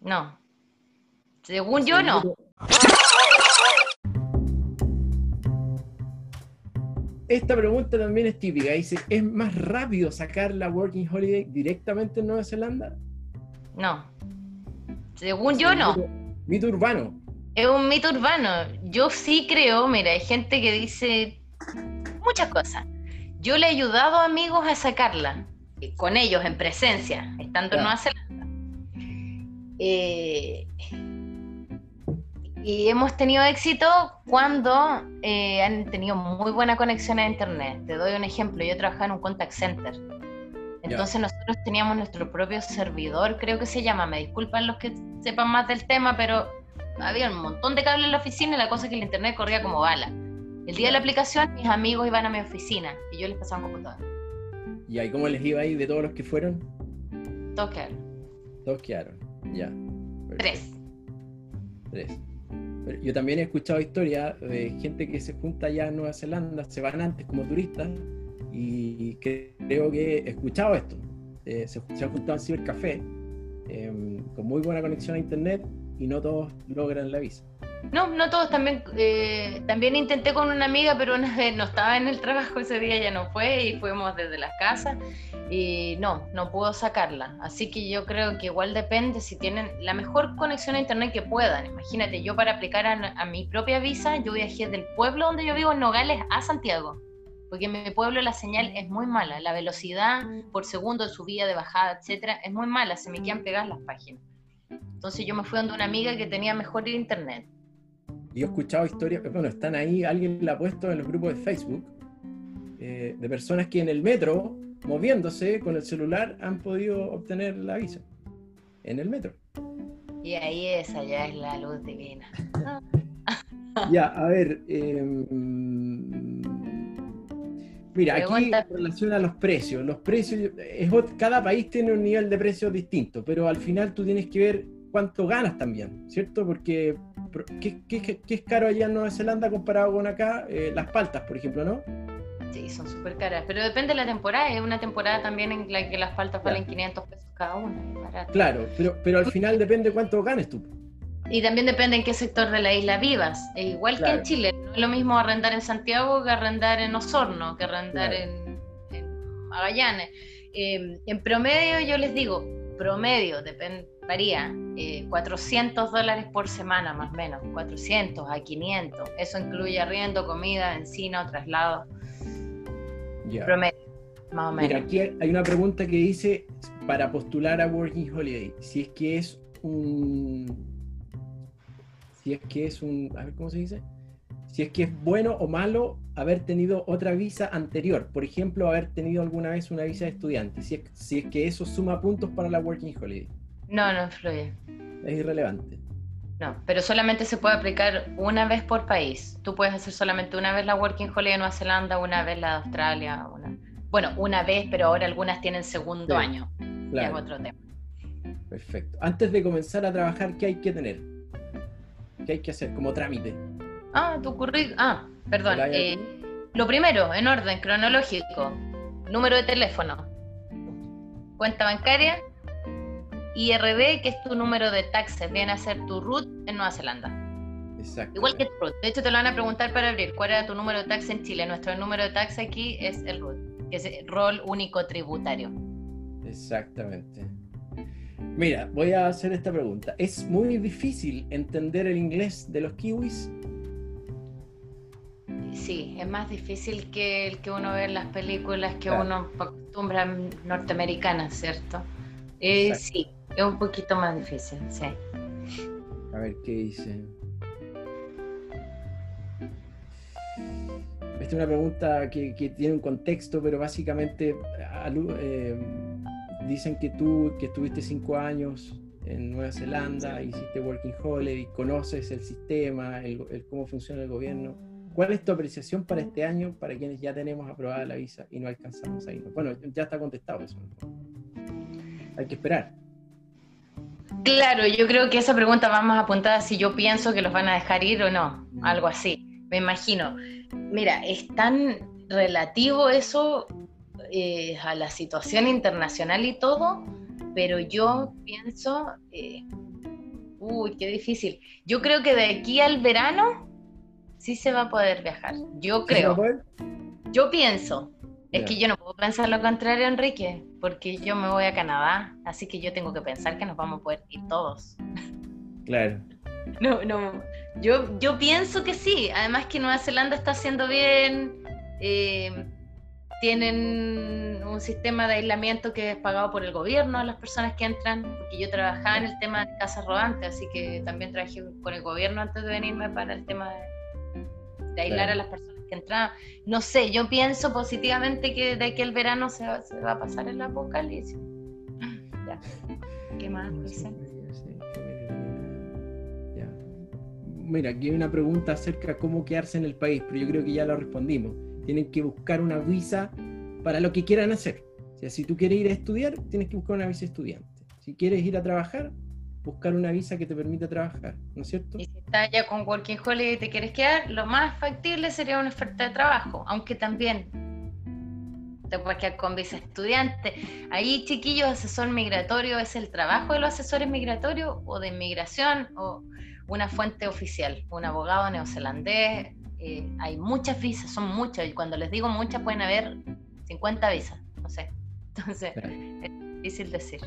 No. Según yo, no. Esta pregunta también es típica. Dice, ¿es más rápido sacar la Working Holiday directamente en Nueva Zelanda? No. Según yo, no. Mito urbano. Es un mito urbano. Yo sí creo, mira, hay gente que dice muchas cosas. Yo le he ayudado a amigos a sacarla, eh, con ellos en presencia, estando en Nueva Zelanda. Eh, y hemos tenido éxito cuando eh, han tenido muy buena conexión a Internet. Te doy un ejemplo, yo trabajaba en un contact center. Entonces nosotros teníamos nuestro propio servidor, creo que se llama, me disculpan los que sepan más del tema, pero había un montón de cables en la oficina y la cosa es que el internet corría como bala. El día de la aplicación, mis amigos iban a mi oficina y yo les pasaba un computador. ¿Y ahí cómo les iba ahí de todos los que fueron? Todos quedaron. Todos quedaron, ya. Tres. Tres. yo también he escuchado historias de gente que se junta allá en Nueva Zelanda, se van antes como turistas y creo que he escuchado esto. Eh, se, han juntado en cibercafé em, con muy buena conexión a internet y no todos logran la visa. No, no todos. También, eh, también intenté con una amiga, pero una vez no estaba en el trabajo ese día, ya no fue y fuimos desde las casas y no, no pudo sacarla. Así que yo creo que igual depende si tienen la mejor conexión a internet que puedan. Imagínate, yo para aplicar a, a mi propia visa, yo viajé del pueblo donde yo vivo, en Nogales, a Santiago porque en mi pueblo la señal es muy mala, la velocidad por segundo de subida, de bajada, etcétera, es muy mala, se me quedan pegadas las páginas. Entonces yo me fui donde una amiga que tenía mejor internet. Yo he escuchado historias, bueno, están ahí, alguien la ha puesto en los grupos de Facebook, eh, de personas que en el metro, moviéndose con el celular, han podido obtener la visa. En el metro. Y ahí esa ya es la luz divina. ya, a ver, eh, Mira, aquí en relación a los precios, los precios, es, cada país tiene un nivel de precios distinto, pero al final tú tienes que ver cuánto ganas también, ¿cierto? Porque ¿qué, es caro allá en Nueva Zelanda comparado con acá? Eh, las paltas, por ejemplo, ¿no? Sí, son súper caras, pero depende de la temporada. Es una temporada también en la que las paltas valen 500 pesos cada una. Claro, pero, pero al final depende cuánto ganes tú. Y también depende en qué sector de la isla vivas. E igual que en Chile, no es lo mismo arrendar en Santiago que arrendar en Osorno, que arrendar en, Magallanes. Em, en promedio, yo les digo, promedio, depende, varía, 400 eh, dólares por semana más o menos, 400 a 500. Eso incluye arriendo, comida, encino, traslado. Promedio, más o menos. Mira, aquí hay una pregunta que dice, para postular a Working Holiday, si es que es un si es que es un, a ver cómo se dice, si es que es bueno o malo haber tenido otra visa anterior, por ejemplo, haber tenido alguna vez una visa de estudiante, si es, si es que eso suma puntos para la Working Holiday. No, no influye. Es irrelevante. No, pero solamente se puede aplicar una vez por país. Tú puedes hacer solamente una vez la Working Holiday de Nueva Zelanda, una vez la de Australia, una... bueno, una vez, pero ahora algunas tienen segundo año. Claro. es otro tema. Perfecto. Antes de comenzar a trabajar, ¿qué hay que tener? ¿Qué hay que hacer como trámite? Ah, tu currículum. Ah, perdón. Eh, lo primero, en orden cronológico, número de teléfono, cuenta bancaria, IRD, que es tu número de taxes, viene a ser tu RUT en Nueva Zelanda. Exacto. Igual que tu RUT. De hecho, te lo van a preguntar para abrir cuál era tu número de taxes en Chile. Nuestro número de taxes aquí es el RUT, que es el rol único tributario. Exactamente. Mira, voy a hacer esta pregunta. ¿Es muy difícil entender el inglés de los kiwis? Sí, es más difícil que el que uno ve en las películas que uno acostumbra norteamericanas, ¿cierto? Eh, sí, es un poquito más difícil, sí. A ver qué dice. Esta es una pregunta que, tiene un contexto, pero básicamente eh, dicen que tú, que estuviste cinco años en Nueva Zelanda, hiciste Working Holiday, conoces el sistema, el, cómo funciona el gobierno. ¿Cuál es tu apreciación para este año para quienes ya tenemos aprobada la visa y no alcanzamos ahí? Bueno, ya está contestado eso. Hay que esperar. Claro, yo creo que esa pregunta va más apuntada si yo pienso que los van a dejar ir o no, mm. algo así, me imagino. Mira, es tan relativo eso eh, a la situación internacional y todo, pero yo pienso, eh, Uy, qué difícil. Yo creo que de aquí al verano sí se va a poder viajar. Yo creo. Yo pienso. Es que yo no puedo pensar lo contrario, Enrique, porque yo me voy a Canadá, así que yo tengo que pensar que nos vamos a poder ir todos. Claro. No, no. Yo, yo pienso que sí. Además que Nueva Zelanda está haciendo bien. Eh, tienen un sistema de aislamiento que es pagado por el gobierno a las personas que entran, porque yo trabajaba en el tema de casas rodantes, así que también trabajé con el gobierno antes de venirme para el tema de, aislar a las personas que entraban. No sé, yo pienso positivamente que de aquí el verano se va, se va a pasar el apocalipsis. Ya. ¿Qué más Mira, aquí hay una pregunta acerca de cómo quedarse en el país, pero yo creo que ya lo respondimos tienen que buscar una visa para lo que quieran hacer. O sea, si tú quieres ir a estudiar, tienes que buscar una visa estudiante. Si quieres ir a trabajar, buscar una visa que te permita trabajar, ¿no es cierto? Y si estás ya con Working Holiday y te quieres quedar, lo más factible sería una oferta de trabajo, aunque también te puedes quedar con visa estudiante. Ahí, chiquillos, asesor migratorio es el trabajo de los asesores migratorios o de inmigración o una fuente oficial, un abogado neozelandés, eh, hay muchas visas, son muchas, y cuando les digo muchas pueden haber 50 visas, no sé. Entonces, es difícil decir.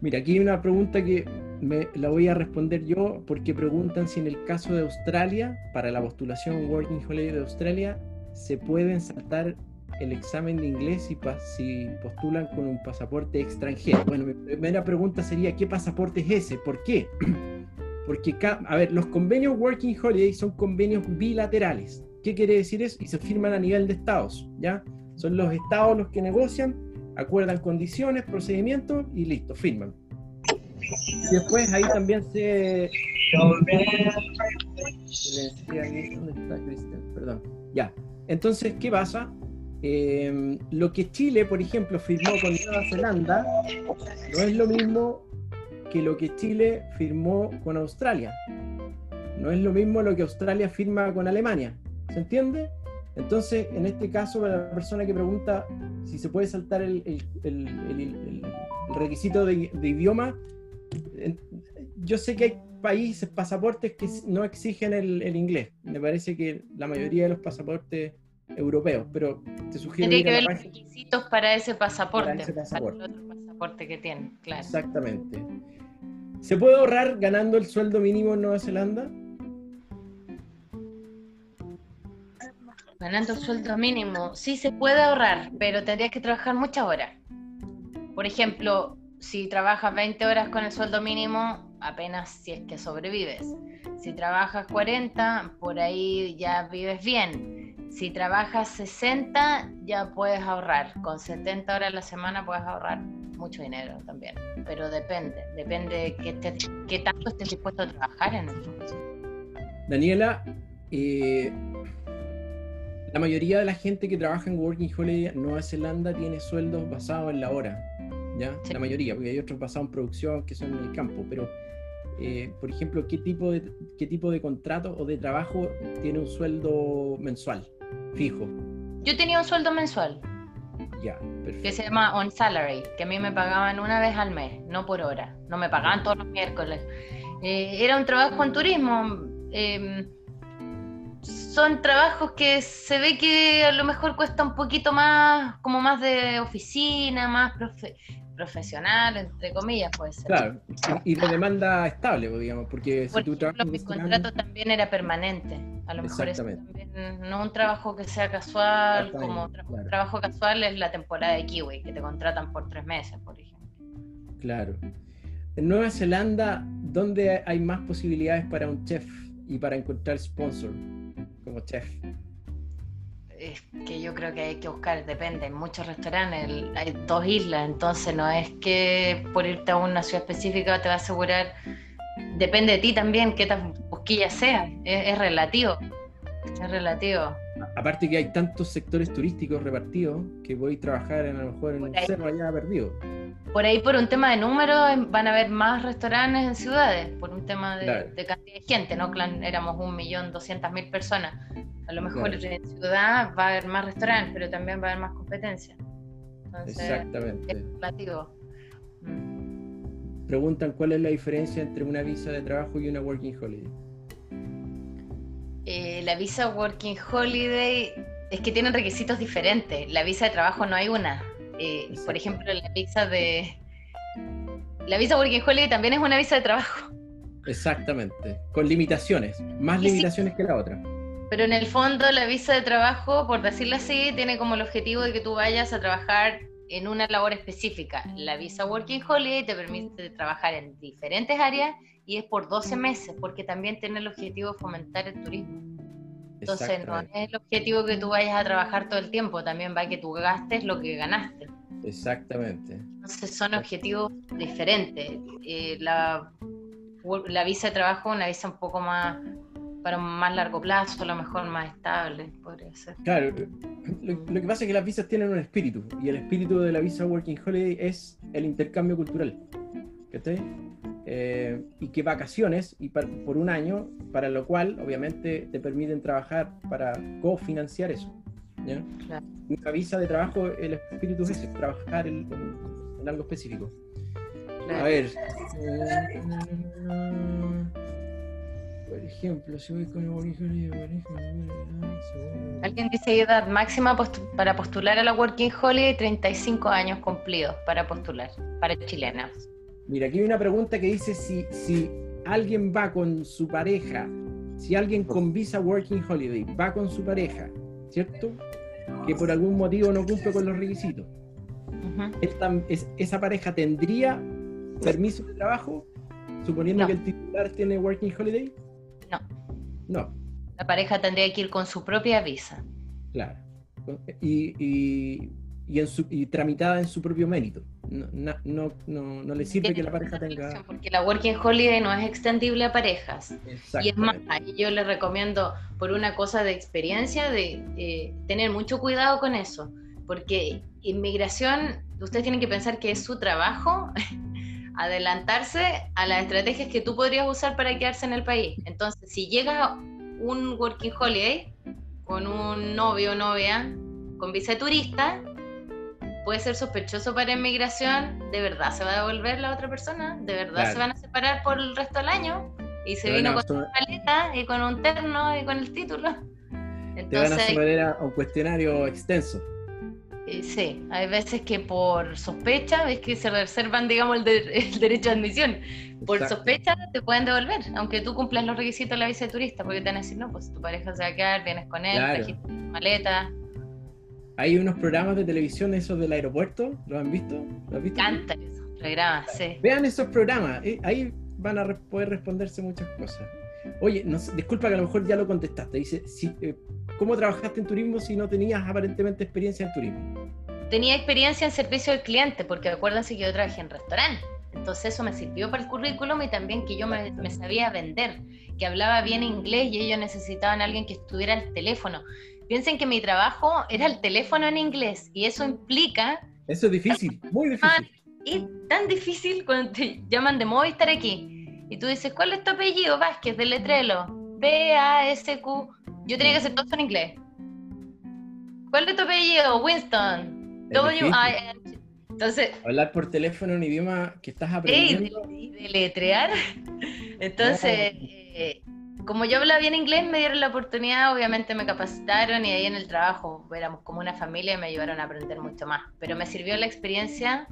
Mira, aquí hay una pregunta que me la voy a responder yo porque preguntan si en el caso de Australia, para la postulación Working Holiday de Australia, se pueden saltar el examen de inglés si, si postulan con un pasaporte extranjero. Bueno, mi primera pregunta sería, ¿qué pasaporte es ese? ¿Por qué? Porque, a ver, los convenios Working Holiday son convenios bilaterales. ¿Qué quiere decir eso? Y se firman a nivel de estados, ¿ya? Son los estados los que negocian, acuerdan condiciones, procedimientos y listo, firman. Y después ahí también se... ¿Dónde está Cristian? Perdón. Ya. Entonces, ¿qué pasa? Eh, lo que Chile, por ejemplo, firmó con Nueva Zelanda, no es lo mismo que lo que Chile firmó con Australia. No es lo mismo lo que Australia firma con Alemania. ¿Se entiende? Entonces, en este caso, para la persona que pregunta si se puede saltar el, requisito de, idioma, yo sé que hay países, pasaportes que no exigen el, inglés. Me parece que la mayoría de los pasaportes europeos, pero te sugiero... Tendría que ver los requisitos para ese pasaporte, para, ese pasaporte. el otro pasaporte que tiene, claro. Exactamente. ¿Se puede ahorrar ganando el sueldo mínimo en Nueva Zelanda? Ganando el sueldo mínimo, sí se puede ahorrar, pero tendrías que trabajar muchas horas. Por ejemplo, si trabajas 20 horas con el sueldo mínimo, apenas si es que sobrevives. Si trabajas 40, por ahí ya vives bien. Si trabajas 60, ya puedes ahorrar. Con 70 horas a la semana puedes ahorrar mucho dinero también, pero depende, depende de qué, tanto estés dispuesto a trabajar en eso. Daniela, eh, la mayoría de la gente que trabaja en Working Holiday Nueva Zelanda tiene sueldos basados en la hora, ¿ya? La mayoría, porque hay otros basados en producción que son en el campo, pero... Eh, por ejemplo, ¿qué tipo, de, ¿qué tipo de contrato o de trabajo tiene un sueldo mensual, fijo? Yo tenía un sueldo mensual, que se llama On Salary, que a mí me pagaban una vez al mes, no por hora. No me pagaban todos los miércoles. Eh, era un trabajo en turismo. Em, son trabajos que se ve que a lo mejor cuesta un poquito más, como más de oficina, más profesional, entre comillas, puede ser. Claro, y, de demanda estable, digamos, porque si tú trabajas. Mi contrato también era permanente. A lo mejor es también, no un trabajo que sea casual, como trabajo casual es la temporada de Kiwi, que te contratan por tres meses, por ejemplo. Claro. En Nueva Zelanda, ¿dónde hay más posibilidades para un chef y para encontrar sponsor como chef? Es que yo creo que hay que buscar, depende, en muchos restaurantes hay dos islas, entonces no es que por irte a una ciudad específica te va a asegurar, depende de ti también qué tan busquilla sea, es, relativo, es relativo. Aparte que hay tantos sectores turísticos repartidos que voy a trabajar en, a lo mejor en un cerro allá perdido. Por ahí por un tema de números van a haber más restaurantes en ciudades, por un tema de, cantidad de gente, ¿no? Éramos un millón doscientas mil personas a lo mejor en ciudad va a haber más restaurantes, pero también va a haber más competencia. Exactamente. Es relativo. Mm. preguntan cuál es la diferencia entre una visa de trabajo y una working holiday. Eh, la visa working holiday es que tienen requisitos diferentes. La visa de trabajo no hay una. Eh, por ejemplo, la visa de la visa working holiday también es una visa de trabajo. Exactamente, con limitaciones, más limitaciones que la otra. Pero en el fondo la visa de trabajo, por decirlo así, tiene como el objetivo de que tú vayas a trabajar en una labor específica. La visa Working Holiday te permite trabajar en diferentes áreas y es por 12 meses, porque también tiene el objetivo de fomentar el turismo. Entonces no es el objetivo que tú vayas a trabajar todo el tiempo, también va que tú gastes lo que ganaste. Exactamente. Entonces son objetivos diferentes. Eh, la, la visa de trabajo es una visa un poco más para un más largo plazo, a lo mejor más estable, podría ser. Claro, lo, que pasa es que las visas tienen un espíritu, y el espíritu de la visa Working Holiday es el intercambio cultural. Eh, y que vacaciones, y por un año, para lo cual obviamente te permiten trabajar para cofinanciar eso. ¿ya? Una visa de trabajo, el espíritu es trabajar en, algo específico. A ver. Eh, por ejemplo, si voy con el origen Alguien dice edad máxima para postular a la Working Holiday 35 años cumplidos para postular, para chilenas. Mira, aquí hay una pregunta que dice si, si alguien va con su pareja, si alguien con visa Working Holiday va con su pareja, ¿cierto? Que por algún motivo no cumple con los requisitos. ¿Esa pareja tendría permiso de trabajo, suponiendo que el titular tiene Working Holiday? No. La pareja tendría que ir con su propia visa. Claro. Y, y, en su, y tramitada en su propio mérito. No, no, no, no le sirve que la pareja tenga. Porque la Working Holiday no es extendible a parejas. Y es más, yo les recomiendo, por una cosa de experiencia, de eh, tener mucho cuidado con eso. Porque inmigración, ustedes tienen que pensar que es su trabajo adelantarse a las estrategias que tú podrías usar para quedarse en el país. Entonces, si llega un working holiday con un novio o novia con visa de turista, puede ser sospechoso para inmigración, ¿de verdad se va a devolver la otra persona? ¿De verdad se van a separar por el resto del año? Y se vino con una maleta y con un terno y con el título. Entonces, te van a someter a un cuestionario extenso. Eh, sí, hay veces que por sospecha es que se reservan, digamos, el, derecho de admisión. Por sospecha te pueden devolver, aunque tú cumplas los requisitos de la visa de turista, porque te van a decir, no, pues tu pareja se va a quedar, vienes con él, claro. maleta. Hay unos programas de televisión, esos del aeropuerto, ¿los han visto? ¿Los has visto? Canta esos programas, sí. Vean esos programas, eh, ahí van a poder responderse muchas cosas. Oye, no, disculpa que a lo mejor ya lo contestaste. Dice, si, eh, ¿cómo trabajaste en turismo si no tenías aparentemente experiencia en turismo? Tenía experiencia en servicio al cliente, porque acuérdense que yo trabajé en restaurante. Entonces eso me sirvió para el currículum y también que yo me, me, sabía vender, que hablaba bien inglés y ellos necesitaban a alguien que estuviera al teléfono. Piensen que mi trabajo era el teléfono en inglés y eso implica... Eso es difícil, muy difícil. Y tan difícil cuando te llaman de Movistar aquí y tú dices, ¿cuál es tu apellido? Vázquez, de letrelo. B-A-S-Q. Yo tenía que hacer todo en inglés. ¿Cuál es tu apellido? Winston. W-I-N. Entonces. Hablar por teléfono un idioma que estás aprendiendo. Y de, letrear. Entonces, eh, como yo hablaba bien inglés, me dieron la oportunidad, obviamente me capacitaron y ahí en el trabajo éramos como una familia y me ayudaron a aprender mucho más. Pero me sirvió la experiencia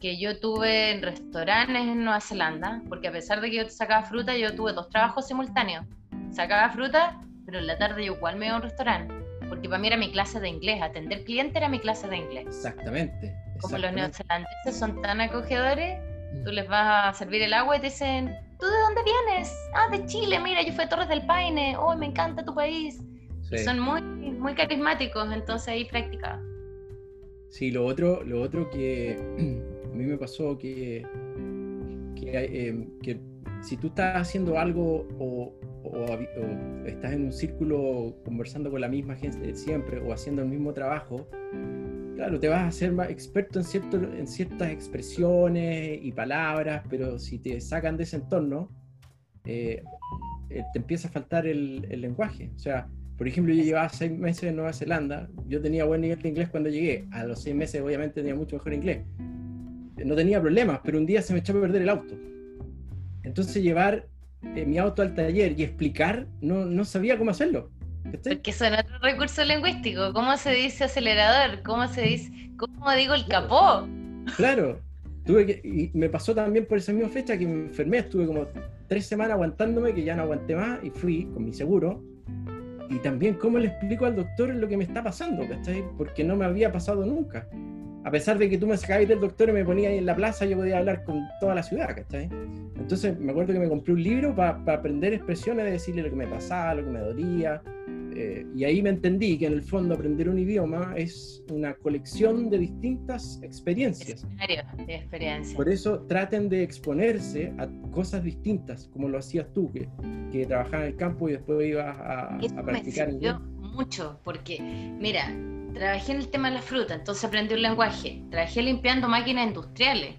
que yo tuve en restaurantes en Nueva Zelanda, porque a pesar de que yo sacaba fruta, yo tuve dos trabajos simultáneos. Sacaba fruta, pero en la tarde yo igual me iba a un restaurante, porque para mí era mi clase de inglés, atender cliente era mi clase de inglés. Exactamente. Como los neozelandeses son tan acogedores, mm. tú les vas a servir el agua y te dicen, ¿tú de dónde vienes? Ah, de Chile, mira, yo fui a Torres del Paine, oh, me encanta tu país. son muy, muy carismáticos, entonces ahí practicaba. Sí, lo otro, lo otro que a mí me pasó que, eh, que, si tú estás haciendo algo o, estás en un círculo conversando con la misma gente siempre o haciendo el mismo trabajo, claro, te vas a hacer más experto en, cierto, en ciertas expresiones y palabras, pero si te sacan de ese entorno, eh, eh, te empieza a faltar el, el lenguaje. O sea, por ejemplo, yo llevaba seis meses en Nueva Zelanda, yo tenía buen nivel de inglés cuando llegué, a los seis meses obviamente tenía mucho mejor inglés, no tenía problemas, pero un día se me echó a perder el auto. Entonces llevar eh, mi auto al taller y explicar, no, no sabía cómo hacerlo. Porque son otro recurso lingüístico. ¿Cómo se dice acelerador? ¿Cómo se dice? ¿Cómo digo el capó? Claro. Tuve que, y me pasó también por esa misma fecha que me enfermé. Estuve como tres semanas aguantándome, que ya no aguanté más, y fui con mi seguro. Y también cómo le explico al doctor lo que me está pasando, ¿cachai? Porque no me había pasado nunca a pesar de que tú me sacabas del doctor y me ponías ahí en la plaza, yo podía hablar con toda la ciudad, ¿cachai? Entonces me acuerdo que me compré un libro para aprender expresiones, de decirle lo que me pasaba, lo que me dolía. Eh, y ahí me entendí que en el fondo aprender un idioma es una colección de distintas experiencias. De experiencias. Por eso traten de exponerse a cosas distintas, como lo hacías tú, que, que trabajabas en el campo y después ibas a, a practicar. Me mucho, porque mira, trabajé en el tema de la fruta, entonces aprendí un lenguaje. Trabajé limpiando máquinas industriales.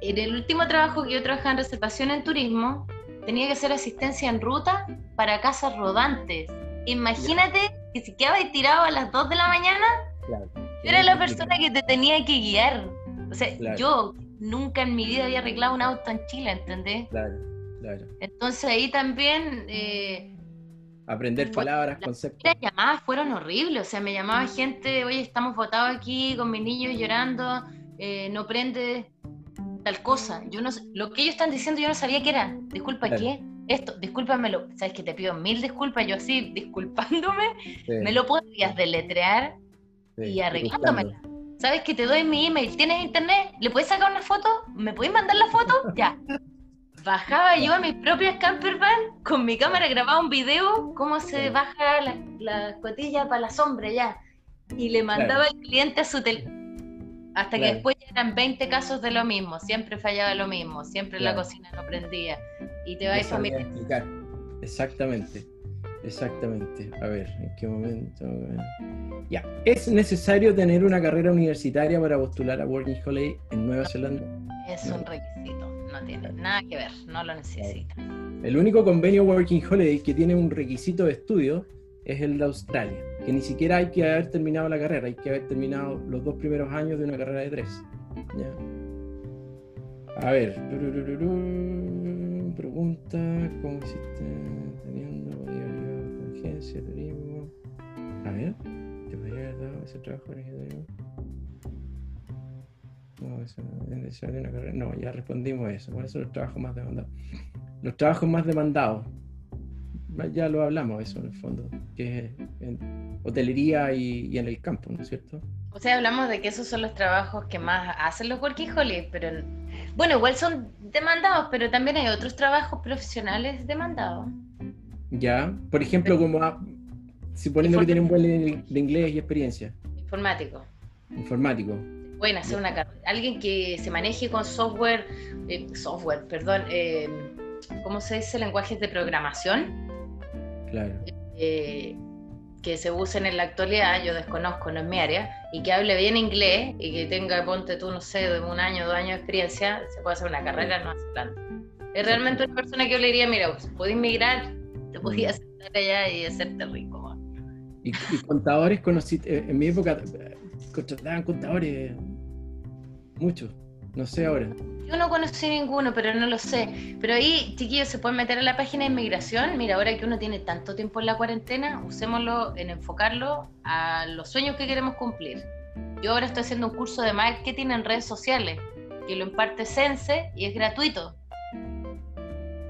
En el último trabajo que yo trabajaba en reservación en turismo, tenía que hacer asistencia en ruta para casas rodantes. Imagínate que si quedabas tirado a las 2 de la mañana, yo era la persona que te tenía que guiar. O sea, yo nunca en mi vida había arreglado un auto en Chile, ¿entendés? Claro, claro. Entonces ahí también eh, aprender palabras, conceptos. Las llamadas fueron horribles, o sea, me llamaba gente, oye, estamos votados aquí con mis niños llorando, eh, no prende tal cosa. Yo no lo que ellos están diciendo yo no sabía qué era. Disculpa, ¿qué? Esto, discúlpamelo. Sabes que te pido mil disculpas, yo así, disculpándome, me lo podrías deletrear y arreglándome. ¿Sabes que te doy mi email? ¿Tienes internet? ¿Le puedes sacar una foto? ¿Me puedes mandar la foto? Ya bajaba yo a mi propio campervan con mi cámara, grababa un video, cómo se baja la, la para la sombra ya. Y le mandaba al cliente a su teléfono. Hasta que después ya eran 20 casos de lo mismo, siempre fallaba lo mismo, siempre la cocina no prendía. Y te va a explicar. Exactamente, exactamente. A ver, ¿en qué momento? Ya, ¿es necesario tener una carrera universitaria para postular a Working Holiday en Nueva Zelanda? Es un requisito no tiene nada que ver, no lo necesita. El único convenio Working Holiday que tiene un requisito de estudio es el de Australia, que ni siquiera hay que haber terminado la carrera, hay que haber terminado los dos primeros años de una carrera de tres. A ver, pregunta, ¿cómo hiciste teniendo agencia, turismo? A ver, ¿te podría haber dado ese trabajo de no, ya respondimos eso. ¿Cuáles son los trabajos más demandados? Los trabajos más demandados. Ya lo hablamos eso en el fondo, que es en hotelería y, en el campo, ¿no es cierto? O sea, hablamos de que esos son los trabajos que más hacen los working holidays, pero bueno, igual son demandados, pero también hay otros trabajos profesionales demandados. Ya, por ejemplo, como suponiendo que tienen un buen de inglés y experiencia. Informático. Informático pueden hacer una carrera. Alguien que se maneje con software, eh, software, perdón, eh, ¿cómo se dice? Lenguajes de programación. Claro. Eh, que se usen en la actualidad, yo desconozco, no es mi área, y que hable bien inglés y que tenga, ponte tú, no sé, de un año, dos años de experiencia, se puede hacer una carrera no hace tanto. Es realmente una persona que yo le diría, mira, puedes migrar, te podías sentar allá y hacerte rico. Y, contadores conocí, en mi época contrataban contadores muchos, no sé ahora. Yo no conocí ninguno, pero no lo sé. Pero ahí, chiquillos, se pueden meter a la página de inmigración. Mira, ahora que uno tiene tanto tiempo en la cuarentena, usémoslo en enfocarlo a los sueños que queremos cumplir. Yo ahora estoy haciendo un curso de marketing en redes sociales, que lo imparte Sense y es gratuito.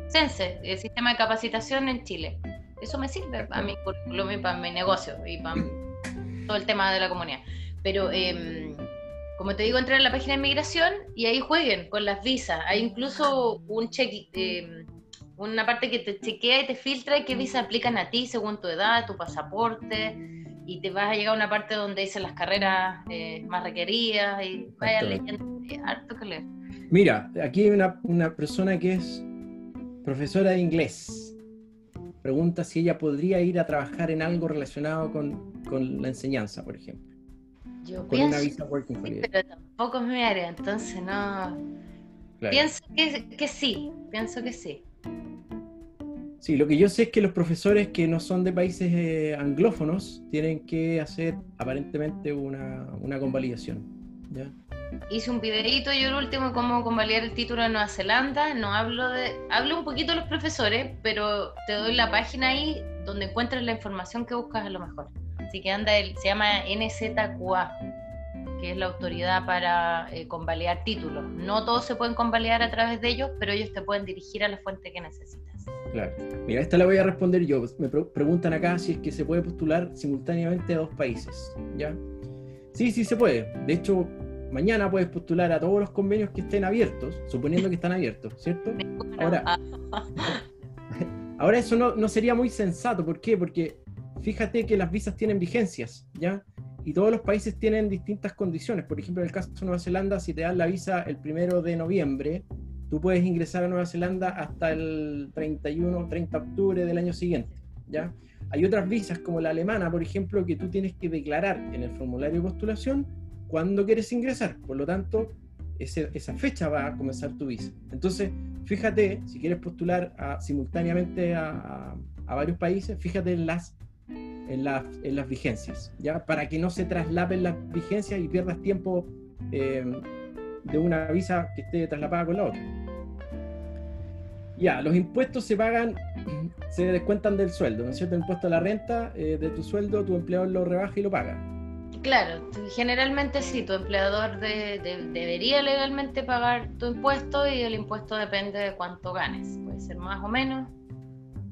Sense, el sistema de capacitación en Chile. Eso me sirve para mi currículum y para mi negocio y para todo el tema de la comunidad. Pero eh, como te digo, entrar en la página de inmigración y ahí jueguen con las visas. Hay incluso un check, eh, una parte que te chequea y te filtra qué visas aplican a ti según tu edad, tu pasaporte, y te vas a llegar a una parte donde dicen las carreras eh, más requeridas y vaya leyendo. Harto que leer. Mira, aquí hay una, una persona que es profesora de inglés. Pregunta si ella podría ir a trabajar en algo relacionado con, con la enseñanza, por ejemplo. Yo pienso, Pero tampoco es mi área, entonces no. Pienso que, sí, pienso que sí. Sí, lo que yo sé es que los profesores que no son de países eh, anglófonos tienen que hacer aparentemente una, una convalidación. ¿ya? hice un videito yo el último cómo convalidar el título de Nueva Zelanda. No hablo de, hablo un poquito de los profesores, pero te doy la página ahí donde encuentras la información que buscas a lo mejor. Así que anda, el, se llama NZQA, que es la autoridad para eh, convalidar títulos. No todos se pueden convalidar a través de ellos, pero ellos te pueden dirigir a la fuente que necesitas. Claro. Mira, esta la voy a responder yo. Me preguntan acá si es que se puede postular simultáneamente a dos países. ¿Ya? Sí, sí se puede. De hecho, mañana puedes postular a todos los convenios que estén abiertos, suponiendo que están abiertos, ¿cierto? Ahora, ahora eso no, no sería muy sensato. ¿Por qué? Porque fíjate que las visas tienen vigencias, ¿ya? Y todos los países tienen distintas condiciones. Por ejemplo, en el caso de Nueva Zelanda, si te dan la visa el primero de noviembre, tú puedes ingresar a Nueva Zelanda hasta el 31 30 de octubre del año siguiente, ¿ya? Hay otras visas, como la alemana, por ejemplo, que tú tienes que declarar en el formulario de postulación cuándo quieres ingresar. Por lo tanto, esa fecha va a comenzar tu visa. Entonces, fíjate, si quieres postular simultáneamente a, varios países, fíjate en las, en, en, las vigencias, ¿ya? Para que no se traslapen las vigencias y pierdas tiempo eh, de una visa que esté traslapada con la otra. Ya, los impuestos se pagan, se descuentan del sueldo, ¿no es cierto? Impuesto a la renta eh, de tu sueldo, tu empleador lo rebaja y lo paga. Claro, generalmente sí, tu empleador debería legalmente pagar tu impuesto y el impuesto depende de cuánto ganes, puede ser más o menos.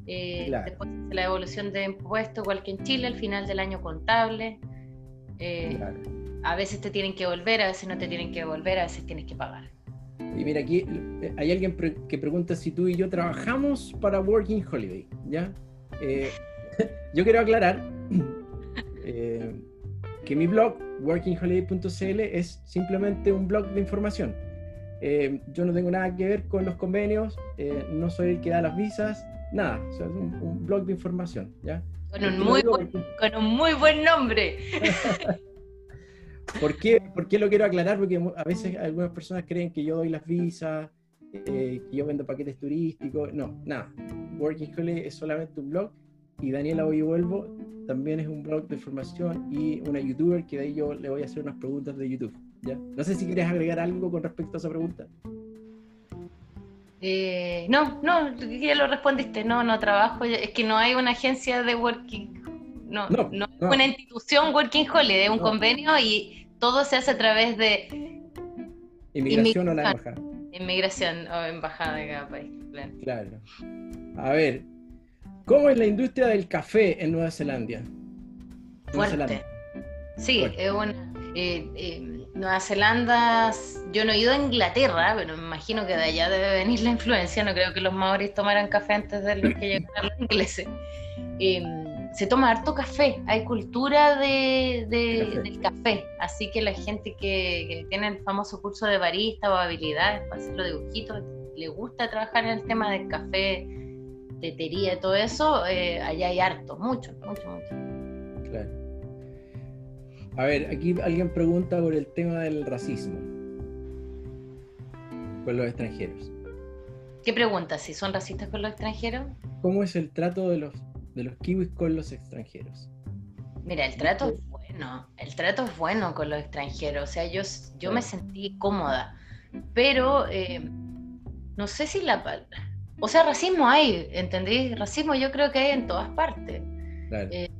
Eh, después de la devolución de impuestos, igual que en Chile, al final del año contable. Eh, a veces te tienen que volver, a veces no te tienen que volver, a veces tienes que pagar. Y mira, aquí eh, hay alguien que pregunta si tú y yo trabajamos para Working Holiday, ¿ya? Eh, yo quiero aclarar eh, que mi blog, workingholiday.cl, es simplemente un blog de información. yo no tengo nada que ver con los convenios, no soy el que da las visas, nada, es un, blog de información, ¿ya? Con un, muy buen, con un muy buen nombre. ¿Por qué, ¿Por qué, lo quiero aclarar? Porque a veces algunas personas creen que yo doy las visas, eh, que yo vendo paquetes turísticos. No, nada. Working Holiday es solamente un blog y Daniela Hoy Vuelvo también es un blog de formación y una youtuber que de ahí yo le voy a hacer unas preguntas de YouTube. ¿ya? No sé si quieres agregar algo con respecto a esa pregunta. Eh, no, no, ya lo respondiste. No, no trabajo. Es que no hay una agencia de working. No, no, no, una institución working holiday, es un convenio y todo se hace a través de inmigración, o la embajada. Inmigración o embajada de cada país. Claro. A ver, ¿cómo es la industria del café en Nueva Zelanda? Fuerte. Sí, es una. Eh, eh, Nueva Zelanda, yo no he ido a Inglaterra, pero me imagino que de allá debe venir la influencia. No creo que los maoris tomaran café antes de los que llegaran los ingleses. Eh, se toma harto café, hay cultura de, del café, así que la gente que, tiene el famoso curso de barista o habilidades para hacer los dibujitos, le gusta trabajar en el tema del café, tetería y todo eso, eh, allá hay harto, mucho, mucho, mucho. Claro. A ver, aquí alguien pregunta por el tema del racismo con los extranjeros. ¿Qué pregunta? ¿Si son racistas con los extranjeros? ¿Cómo es el trato de los de los kiwis con los extranjeros? Mira, el trato es bueno, el trato es bueno con los extranjeros, o sea, yo, yo me sentí cómoda, pero eh, no sé si la... O sea, racismo hay, ¿entendí? Racismo yo creo que hay en todas partes. Eh,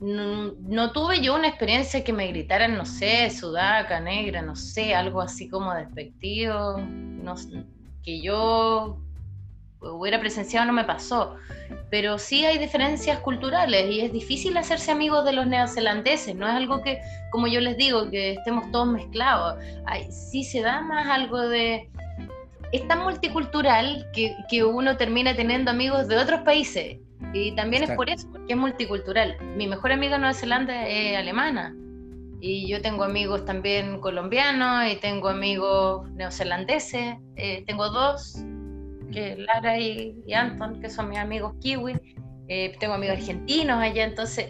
no, tuve yo una experiencia que me gritaran, no sé, sudaca, negra, no sé, algo así como despectivo, no, que yo hubiera presenciado no me pasó, pero sí hay diferencias culturales y es difícil hacerse amigos de los neozelandeses, no es algo que, como yo les digo, que estemos todos mezclados, sí se da más algo de... Es tan multicultural que, que uno termina teniendo amigos de otros países y también es por eso, porque es multicultural. Mi mejor amiga en Nueva Zelanda es alemana. Y yo tengo amigos también colombianos y tengo amigos neozelandeses, eh, tengo dos que Lara y, Anton, que son mis amigos kiwi, eh, tengo amigos argentinos allá, entonces,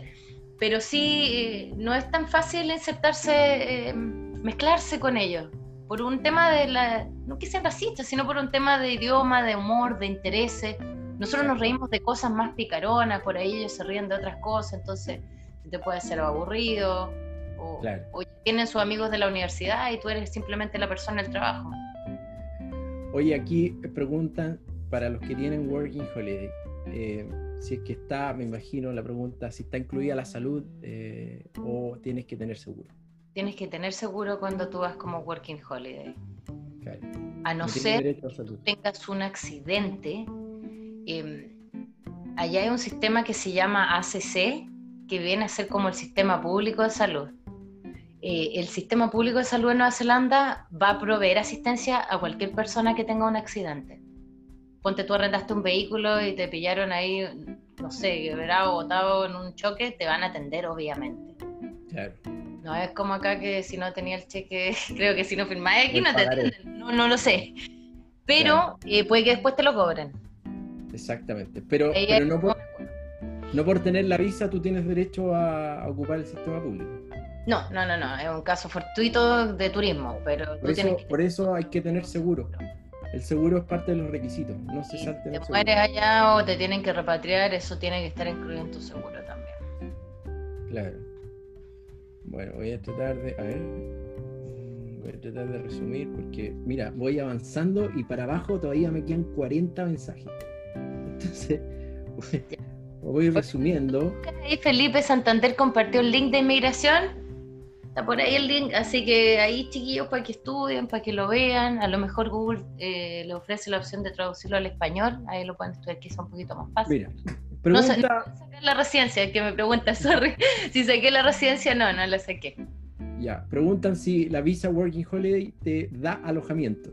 pero sí, eh, no es tan fácil insertarse, eh, mezclarse con ellos, por un tema de la, no que sean racistas, sino por un tema de idioma, de humor, de intereses. Nosotros nos reímos de cosas más picaronas, por ahí ellos se ríen de otras cosas, entonces te puede ser aburrido. O, o tienen sus amigos de la universidad y tú eres simplemente la persona del trabajo. Oye, aquí preguntan para los que tienen Working Holiday. Eh, si es que está, me imagino la pregunta, si está incluida la salud eh, o tienes que tener seguro. Tienes que tener seguro cuando tú vas como Working Holiday. A no, ser que tengas un accidente. Em, allá hay un sistema que se llama ACC, que viene a ser como el sistema público de salud. Eh, el sistema público de salud en Nueva Zelanda va a proveer asistencia a cualquier persona que tenga un accidente ponte tú arrendaste un vehículo y te pillaron ahí, no sé, quebrado, botado en un choque, te van a atender, obviamente. Claro. No es como acá que si no tenía el cheque, creo que si no firmáis aquí no te atienden, no, no, lo sé. Pero eh, puede que después te lo cobren. Exactamente, pero, pero no, por, no por tener la visa tú tienes derecho a, ocupar el sistema público. No, no, no, no, es un caso fortuito de turismo, pero por, eso, por eso hay que tener seguro. El seguro es parte de los requisitos, no se salte Te mueres allá o te tienen que repatriar, eso tiene que estar incluido en tu seguro también. Claro. Bueno, voy a tratar de. A ver. Voy a tratar de resumir porque, mira, voy avanzando y para abajo todavía me quedan 40 mensajes. Entonces, voy, resumiendo. Ahí Felipe Santander compartió el link de inmigración por ahí el link, así que ahí chiquillos para que estudien, para que lo vean. A lo mejor Google eh, le ofrece la opción de traducirlo al español, ahí lo pueden estudiar quizá un poquito más fácil. Mira, pregunta... No, la residencia, que me pregunta, sorry. si saqué la residencia, no, no la saqué. Ya, preguntan si la visa Working Holiday te da alojamiento.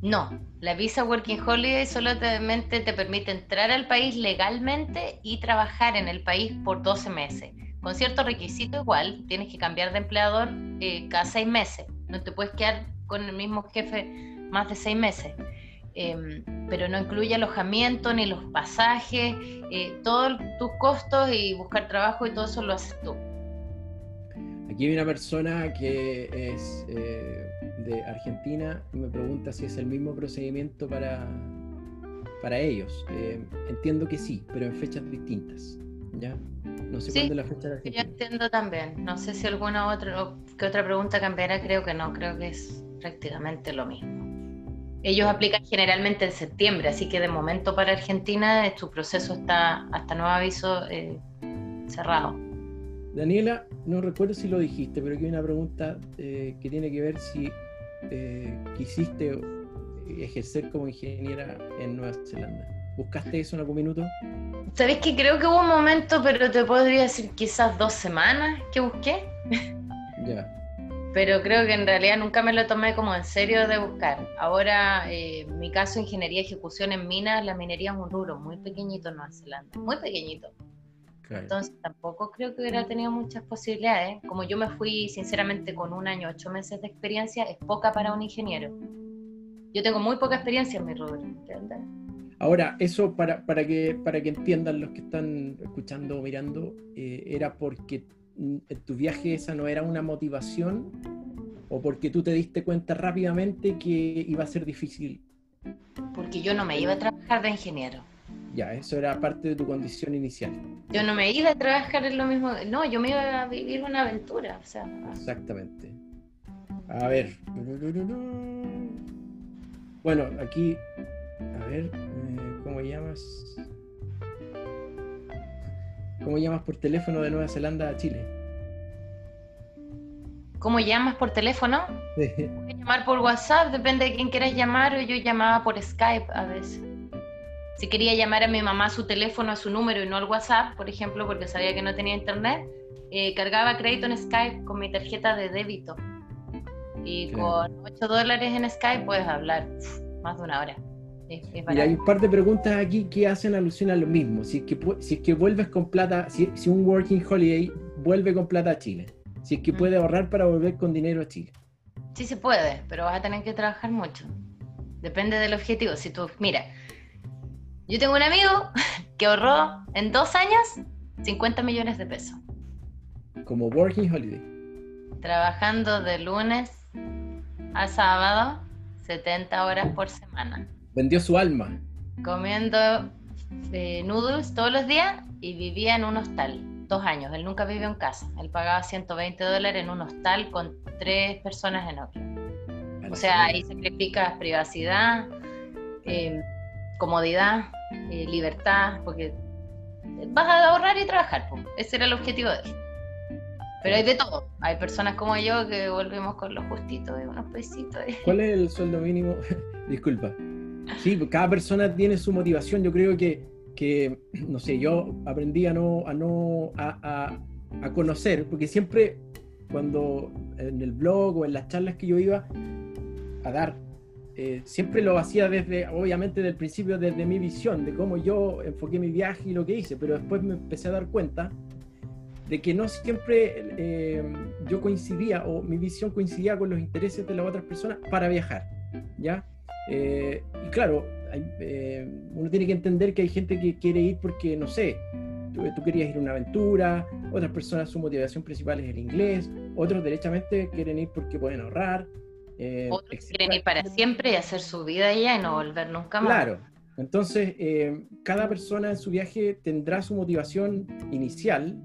No, la visa Working Holiday solamente te permite entrar al país legalmente y trabajar en el país por 12 meses con cierto requisito igual, tienes que cambiar de empleador eh, cada seis meses. No te puedes quedar con el mismo jefe más de seis meses. Em, pero no incluye alojamiento ni los pasajes, eh, todos tus costos y buscar trabajo y todo eso lo haces tú. Aquí hay una persona que es eh, de Argentina y me pregunta si es el mismo procedimiento para, para ellos. entiendo que sí, pero en fechas distintas. ¿ya? No sé cuándo la fecha de Yo entiendo también. No sé si alguna otra, que otra pregunta cambiará, creo que no, creo que es prácticamente lo mismo. Ellos aplican generalmente en septiembre, así que de momento para Argentina eh, tu proceso está hasta nuevo aviso eh, cerrado. Daniela, no recuerdo si lo dijiste, pero aquí hay una pregunta eh, que tiene que ver si quisiste ejercer como ingeniera en Nueva Zelanda. ¿Buscaste eso en algún minuto? Sabes que creo que hubo un momento, pero te podría decir quizás dos semanas que busqué. Ya. Pero creo que en realidad nunca me lo tomé como en serio de buscar. Ahora, eh, mi caso, ingeniería ejecución en minas, la minería es un rubro muy pequeñito en Nueva Zelanda, muy pequeñito. Entonces tampoco creo que hubiera tenido muchas posibilidades. Como yo me fui sinceramente con un año, ocho meses de experiencia, es poca para un ingeniero. Yo tengo muy poca experiencia en mi rubro, ¿entiendes? Ahora, eso para, para, que, para que entiendan los que están escuchando o mirando, eh, era porque en tu viaje esa no era una motivación o porque tú te diste cuenta rápidamente que iba a ser difícil. Porque yo no me iba a trabajar de ingeniero. Ya, eso era parte de tu condición inicial. Yo no me iba a trabajar en lo mismo, no, yo me iba a vivir una aventura. O sea, Exactamente. A ver. Bueno, aquí, a ver, ¿Cómo llamas? ¿Cómo llamas por teléfono de Nueva Zelanda a Chile? ¿Cómo llamas por teléfono? Sí. llamar por WhatsApp, depende de quién quieras llamar. Yo llamaba por Skype a veces. Si quería llamar a mi mamá a su teléfono, a su número y no al WhatsApp, por ejemplo, porque sabía que no tenía internet, eh, cargaba crédito en Skype con mi tarjeta de débito. Y con 8 dólares en Skype puedes hablar más de una hora. Mira, hay un par de preguntas aquí que hacen alusión a lo mismo. Si es que, si es que vuelves con plata, si, si un working holiday vuelve con plata a Chile, si es que puede ahorrar para volver con dinero a Chile. Sí se puede, pero vas a tener que trabajar mucho. Depende del objetivo. Si tú, mira, yo tengo un amigo que ahorró en dos años 50 millones de pesos. Como working holiday. Trabajando de lunes a sábado, 70 horas por semana. Vendió su alma. Comiendo eh, noodles todos los días y vivía en un hostal. dos años. Él nunca vivió en casa. Él pagaba 120 dólares en un hostal con tres personas en Oakland. O sea, ahí sacrificas privacidad, eh, comodidad, eh, libertad, porque vas a ahorrar y trabajar. Ese era el objetivo de él. Pero hay de todo. Hay personas como yo que volvemos con los justitos de unos pesitos. ¿Cuál es el sueldo mínimo? Disculpa. Sí, pues, cada persona tiene su motivación. Yo creo que, que no sé, yo aprendí a no, a no, a, a, conocer, porque siempre cuando en el blog o en las charlas que yo iba a dar, eh, siempre lo hacía desde, obviamente, desde el principio, desde mi visión, de cómo yo enfoqué mi viaje y lo que hice, pero después me empecé a dar cuenta de que no siempre eh, yo coincidía o mi visión coincidía con los intereses de las otras personas para viajar, ¿ya? Eh, y claro, eh, uno tiene que entender que hay gente que quiere ir porque, no sé, tú, querías ir a una aventura, otras personas su motivación principal es el inglés, otros derechamente quieren ir porque pueden ahorrar. Otros quieren ir para siempre y hacer su vida allá y no volver nunca más. Claro, entonces cada persona en su viaje tendrá su motivación inicial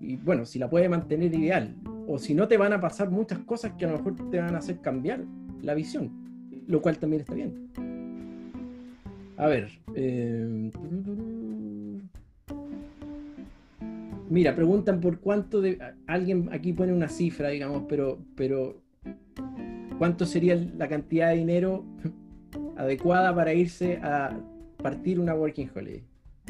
y bueno, si la puede mantener ideal, o si no te van a pasar muchas cosas que a lo mejor te van a hacer cambiar la visión, lo cual también está bien. A ver. Eh, mira, preguntan por cuánto de. Alguien aquí pone una cifra, digamos, pero, pero ¿cuánto sería la cantidad de dinero adecuada para irse a partir una working holiday?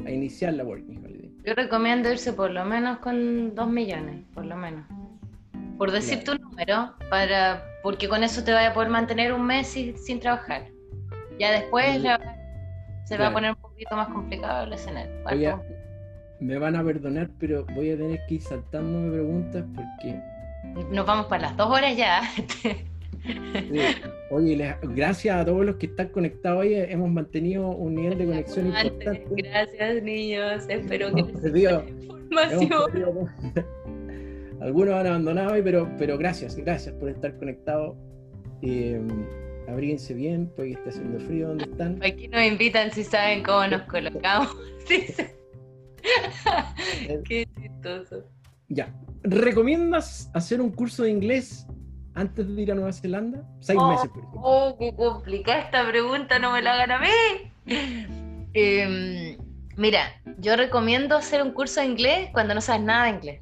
a iniciar la Working Holiday? Yo recomiendo irse por lo menos con 2 millones, por lo menos. Por decir tu número, para, porque con eso te vaya a poder mantener un mes sin, trabajar. Ya después se va a poner un poquito más complicado el escenario. me van a perdonar, pero voy a tener que ir saltándome preguntas porque... Nos vamos para las dos horas ya. Oye, gracias a todos los que están conectados hoy. Hemos mantenido un nivel de conexión importante. Gracias, niños. Espero que información. Algunos han abandonado hoy, pero, pero gracias, gracias por estar conectados. Eh, abríguense bien, porque está haciendo frío donde están. Aquí nos invitan si saben cómo nos colocamos. Qué chistoso. Ya. ¿Recomiendas hacer un curso de inglés antes de ir a Nueva Zelanda? Seis oh, meses, por ejemplo. Oh, qué complicada esta pregunta, no me la hagan a mí. Em, mira, yo recomiendo hacer un curso de inglés cuando no sabes nada de inglés.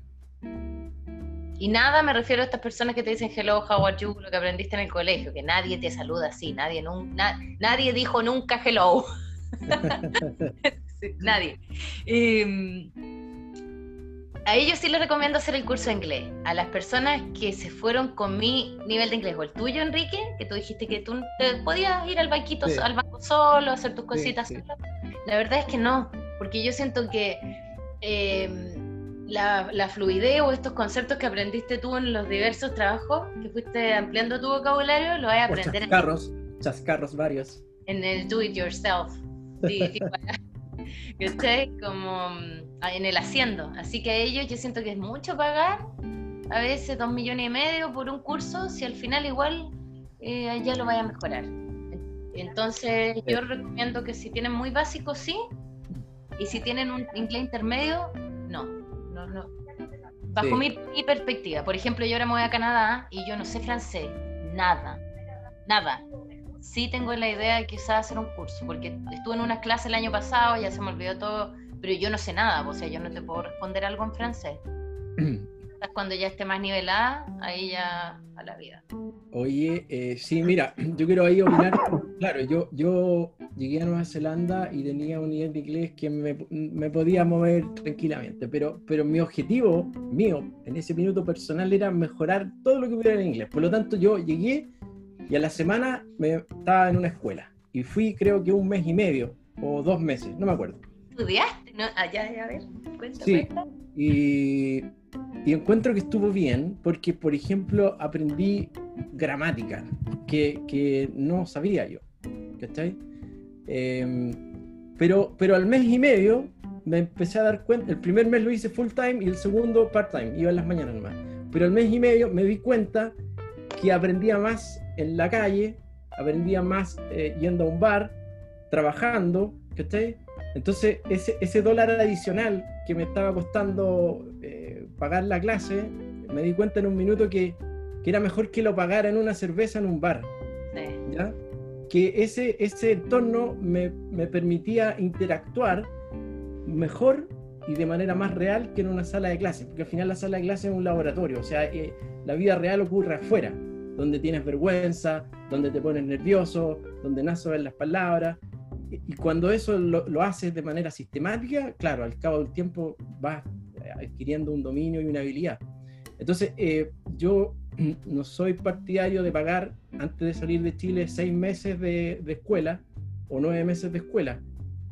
Y nada me refiero a estas personas que te dicen hello, how are you, lo que aprendiste en el colegio, que nadie te saluda así, nadie, nadie dijo nunca hello. nadie. Eh, a ellos sí les recomiendo hacer el curso de inglés. A las personas que se fueron con mi nivel de inglés, o el tuyo, Enrique, que tú dijiste que tú te podías ir al banquito, al banco solo, hacer tus cositas solo. La verdad es que no, porque yo siento que em, la, fluidez o estos conceptos que aprendiste tú en los diversos trabajos, que fuiste ampliando tu vocabulario, lo vas a aprender. chascarros, en chascarros varios. En el do it yourself. ¿Cachai? Como mm, en el haciendo. Así que a ellos yo siento que es mucho pagar, a veces dos millones y medio por un curso, si al final igual eh, ya lo vaya a mejorar. Entonces yo recomiendo que si tienen muy básico, sí, y si tienen un inglés intermedio, no, no, no. Bajo mi, mi, perspectiva, por ejemplo, yo ahora me voy a Canadá y yo no sé francés, nada, nada sí tengo la idea de quizás hacer un curso, porque estuve en una clase el año pasado, ya se me olvidó todo, pero yo no sé nada, o sea, yo no te puedo responder algo en francés. Cuando ya esté más nivelada, ahí ya a la vida. Oye, eh, sí, mira, yo quiero ahí opinar. Claro, yo, yo llegué a Nueva Zelanda y tenía un nivel de inglés que me, me, podía mover tranquilamente, pero, pero mi objetivo mío en ese minuto personal era mejorar todo lo que pudiera en inglés. Por lo tanto, yo llegué y a la semana me, estaba en una escuela. Y fui creo que un mes y medio o dos meses, no me acuerdo. ¿Estudiaste? No, allá, ah, a ver, cuéntame. Sí, y, y, encuentro que estuvo bien porque, por ejemplo, aprendí gramática que, que no sabía yo. ¿Cachai? Eh, pero, pero al mes y medio me empecé a dar cuenta, el primer mes lo hice full time y el segundo part time, iba en las mañanas nomás. Pero al mes y medio me di cuenta que aprendía más en la calle, aprendía más eh, yendo a un bar, trabajando, ¿cachai? Entonces, ese, ese dólar adicional que me estaba costando eh, pagar la clase, me di cuenta en un minuto que, que, era mejor que lo pagara en una cerveza en un bar. ¿ya? Que ese, ese entorno me, me permitía interactuar mejor y de manera más real que en una sala de clase, porque al final la sala de clase es un laboratorio, o sea, eh, la vida real ocurre afuera, donde tienes vergüenza, donde te pones nervioso, donde nazo en las palabras, y cuando eso lo, haces de manera sistemática, claro, al cabo del tiempo vas adquiriendo un dominio y una habilidad. Entonces, eh, yo no soy partidario de pagar antes de salir de Chile seis meses de, de escuela o nueve meses de escuela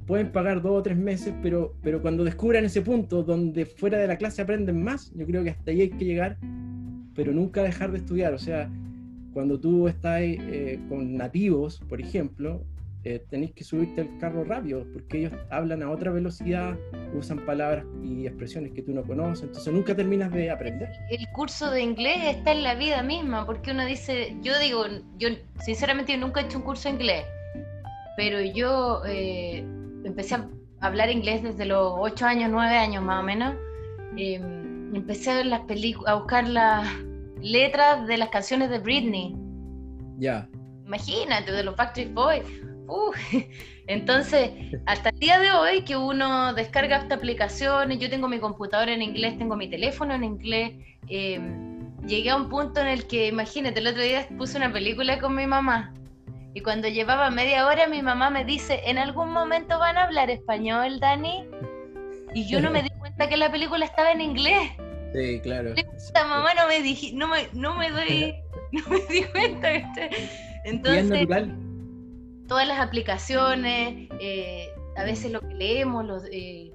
pueden pagar dos o tres meses, pero, pero cuando descubran ese punto donde fuera de la clase aprenden más, yo creo que hasta ahí hay que llegar, pero nunca dejar de estudiar. O sea, cuando tú estás eh, con nativos, por ejemplo, eh, tenéis que subirte al carro rápido, porque ellos hablan a otra velocidad, usan palabras y expresiones que tú no conoces, entonces nunca terminas de aprender. El curso de inglés está en la vida misma, porque uno dice, yo digo, yo sinceramente nunca he hecho un curso de inglés, pero yo... Eh, empecé a hablar inglés desde los 8 años, 9 años más o menos. Em, empecé a ver las películas, a buscar las letras de las canciones de Britney. Ya. Imagínate, de los Factory Boys. Entonces, hasta el día de hoy que uno descarga esta aplicación, yo tengo mi computadora en inglés, tengo mi teléfono en inglés, em, llegué a un punto en el que, imagínate, el otro día puse una película con mi mamá y cuando llevaba media hora, mi mamá me dice, ¿en algún momento van a hablar español, Dani? Y yo no me di cuenta que la película estaba en inglés. Sí, claro. La mamá no me dije, no me, no me doy, no me di cuenta. Entonces, todas las aplicaciones, eh, a veces lo que leemos, los, eh,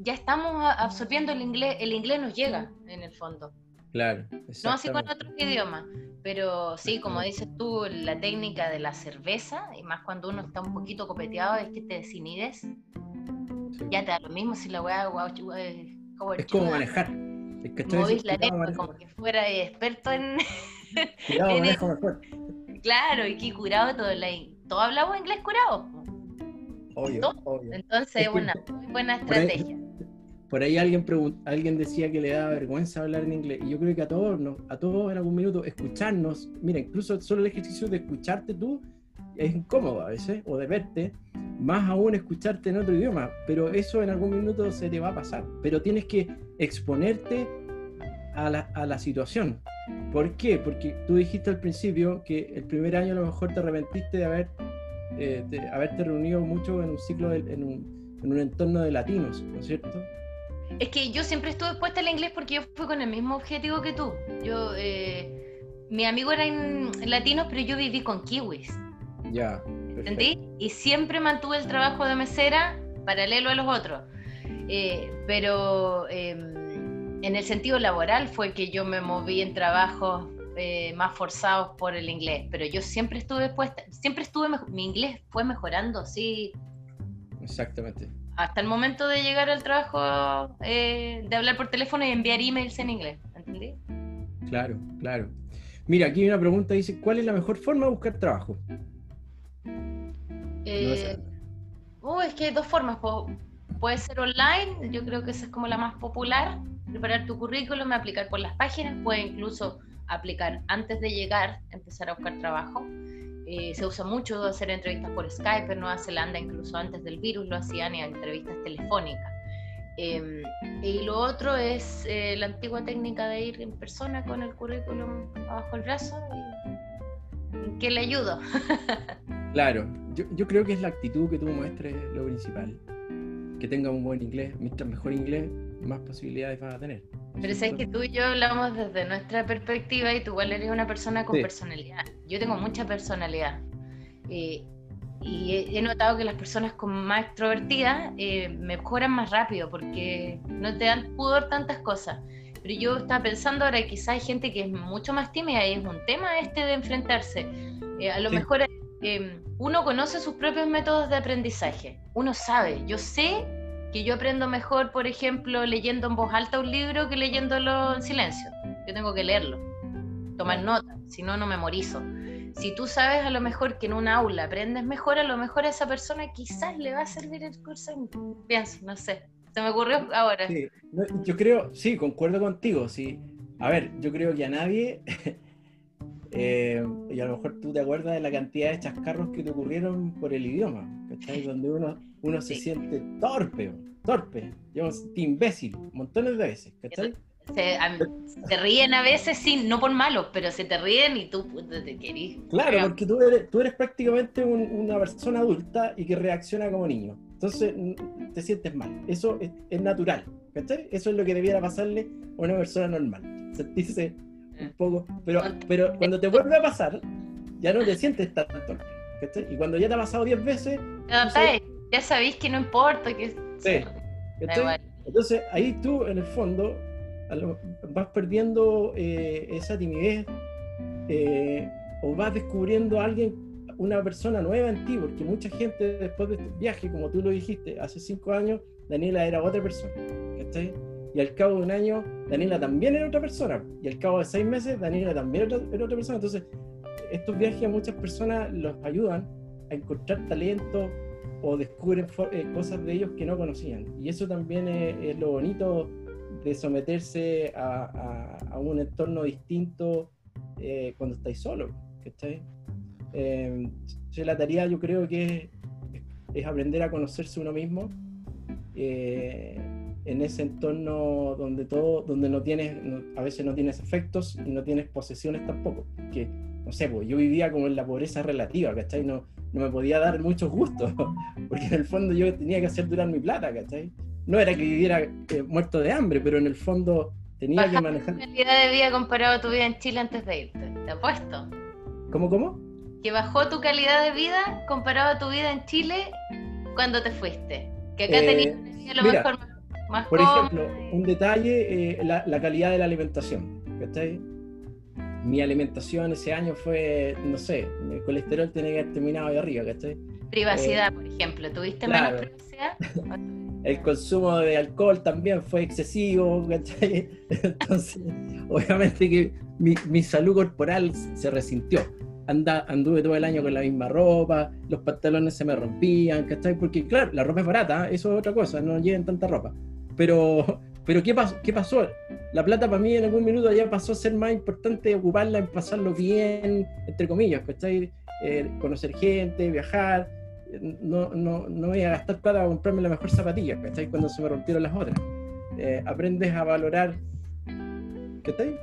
ya estamos absorbiendo el inglés, el inglés nos llega en el fondo. Claro. No así con otros idiomas, pero sí, como dices tú, la técnica de la cerveza, y más cuando uno está un poquito copeteado, es que te desinhides. Ya te da lo mismo si la weá es como manejar. Es que estoy la lengua como que fuera experto en. Cuidado, Claro, y que curado todo. La... Todos hablamos inglés curado. Obvio, Entonces, es una muy buena estrategia por ahí alguien, alguien decía que le daba vergüenza hablar en inglés. Y yo creo que a todos, a todos en algún minuto, escucharnos, mira, incluso solo el ejercicio de escucharte tú es incómodo a veces, o de verte, más aún escucharte en otro idioma. Pero eso en algún minuto se te va a pasar. Pero tienes que exponerte a la, a la situación. ¿Por qué? Porque tú dijiste al principio que el primer año a lo mejor te arrepentiste de, haber, eh, de haberte reunido mucho en un ciclo, en, un, en un entorno de latinos, ¿no es cierto? Es que yo siempre estuve expuesta al inglés porque yo fui con el mismo objetivo que tú. Yo, eh, mi amigo era en latinos, pero yo viví con kiwis. Ya. ¿Entendí? Y siempre mantuve el trabajo de mesera paralelo a los otros. Eh, pero em, en el sentido laboral fue que yo me moví en trabajos eh, más forzados por el inglés. Pero yo siempre estuve expuesta, siempre estuve, mi inglés fue mejorando, sí. Exactamente hasta el momento de llegar al trabajo, eh, de hablar por teléfono y enviar emails en inglés. ¿Entendí? Claro, claro. Mira, aquí hay una pregunta, dice, ¿cuál es la mejor forma de buscar trabajo? Eh, uh, es que hay dos formas. Puede ser online, yo creo que esa es como la más popular. Preparar tu currículum, aplicar por las páginas, puede incluso aplicar antes de llegar, empezar a buscar trabajo. Eh, se usa mucho hacer entrevistas por Skype en Nueva Zelanda, incluso antes del virus lo hacían y entrevistas telefónicas. Em, y lo otro es eh, la antigua técnica de ir en persona con el currículum abajo el brazo y que le ayudo. claro, yo, yo, creo que es la actitud que tú muestres lo principal. Que tenga un buen inglés, mientras mejor inglés, más posibilidades vas a tener. Pero es que tú y yo hablamos desde nuestra perspectiva y tú igual eres una persona con personalidad. Yo tengo mucha personalidad. Eh, y he, notado que las personas con más extrovertidas eh, mejoran más rápido porque no te dan pudor tantas cosas. Pero yo estaba pensando ahora que quizás hay gente que es mucho más tímida y es un tema este de enfrentarse. Eh, a lo mejor uno conoce sus propios métodos de aprendizaje. Uno sabe, yo sé que yo aprendo mejor, por ejemplo, leyendo en voz alta un libro que leyéndolo en silencio. Yo tengo que leerlo, tomar nota, si no, no memorizo. si tú sabes a lo mejor que en un aula aprendes mejor, a lo mejor a esa persona quizás le va a servir el curso. Pienso, no sé. Se me ocurrió ahora. Sí, yo creo, sí, concuerdo contigo. Sí. A ver, yo creo que a nadie, eh, y a lo mejor tú te acuerdas de la cantidad de chascarros que te ocurrieron por el idioma, ¿cachai? Donde uno, uno se siente torpe, torpe. Yo me sentí imbécil montones de veces, ¿cachai? Se, ríen a veces, sí, no por malos, pero se te ríen y tú te querís. Claro, porque tú eres, tú eres prácticamente una persona adulta y que reacciona como niño. Entonces te sientes mal. Eso es, natural. ¿cachai? Eso es lo que debiera pasarle a una persona normal. Sentirse un poco. Pero, pero cuando te vuelve a pasar, ya no te sientes tan torpe. Y cuando ya te ha pasado 10 veces. ya sabéis que no importa. Que... Sí. Entonces ahí tú, en el fondo, vas perdiendo eh, esa timidez eh, o vas descubriendo a alguien, una persona nueva en ti, porque mucha gente después de este viaje, como tú lo dijiste, hace cinco años, Daniela era otra persona, Y al cabo de un año, Daniela también era otra persona, y al cabo de seis meses, Daniela también era, otra persona. Entonces, estos viajes a muchas personas los ayudan a encontrar talento o descubren eh, cosas de ellos que no conocían. Y eso también es lo bonito de someterse a, un entorno distinto eh, cuando estáis solo. Eh, la tarea yo creo que es, aprender a conocerse uno mismo eh, en ese entorno donde todo, donde no tienes, a veces no tienes efectos y no tienes posesiones tampoco. Que, no sé, pues yo vivía como en la pobreza relativa, ¿cachai? No, no me podía dar muchos gustos, porque en el fondo yo tenía que hacer durar mi plata, ¿cachai? no era que viviera eh, muerto de hambre, pero en el fondo tenía que manejar. ¿Qué calidad de vida comparado a tu vida en Chile antes de irte? Te apuesto. ¿Cómo, cómo? Que bajó tu calidad de vida comparado a tu vida en Chile cuando te fuiste. Que acá tenías lo mejor más Por ejemplo, un detalle, eh, la, calidad de la alimentación. ¿Cachai? Mi alimentación ese año fue, no sé, el colesterol tenía que haber terminado ahí arriba, ¿cachai? Privacidad, eh, por ejemplo. ¿Tuviste menos privacidad? el consumo de alcohol también fue excesivo, ¿cachai? Entonces, obviamente que mi, salud corporal se resintió. Anda, anduve todo el año con la misma ropa, los pantalones se me rompían, ¿cachai? Porque claro, la ropa es barata, ¿eh? eso es otra cosa, no lleven tanta ropa. Pero, pero ¿qué, pasó? ¿qué pasó? La plata para mí en algún minuto ya pasó a ser más importante ocuparla en pasarlo bien, entre comillas, ¿cachai? Eh, conocer gente, viajar, no, no, no voy a gastar para comprarme la mejor zapatilla, ¿cachai? Cuando se me rompieron las otras. Eh, aprendes a valorar, ¿cachai?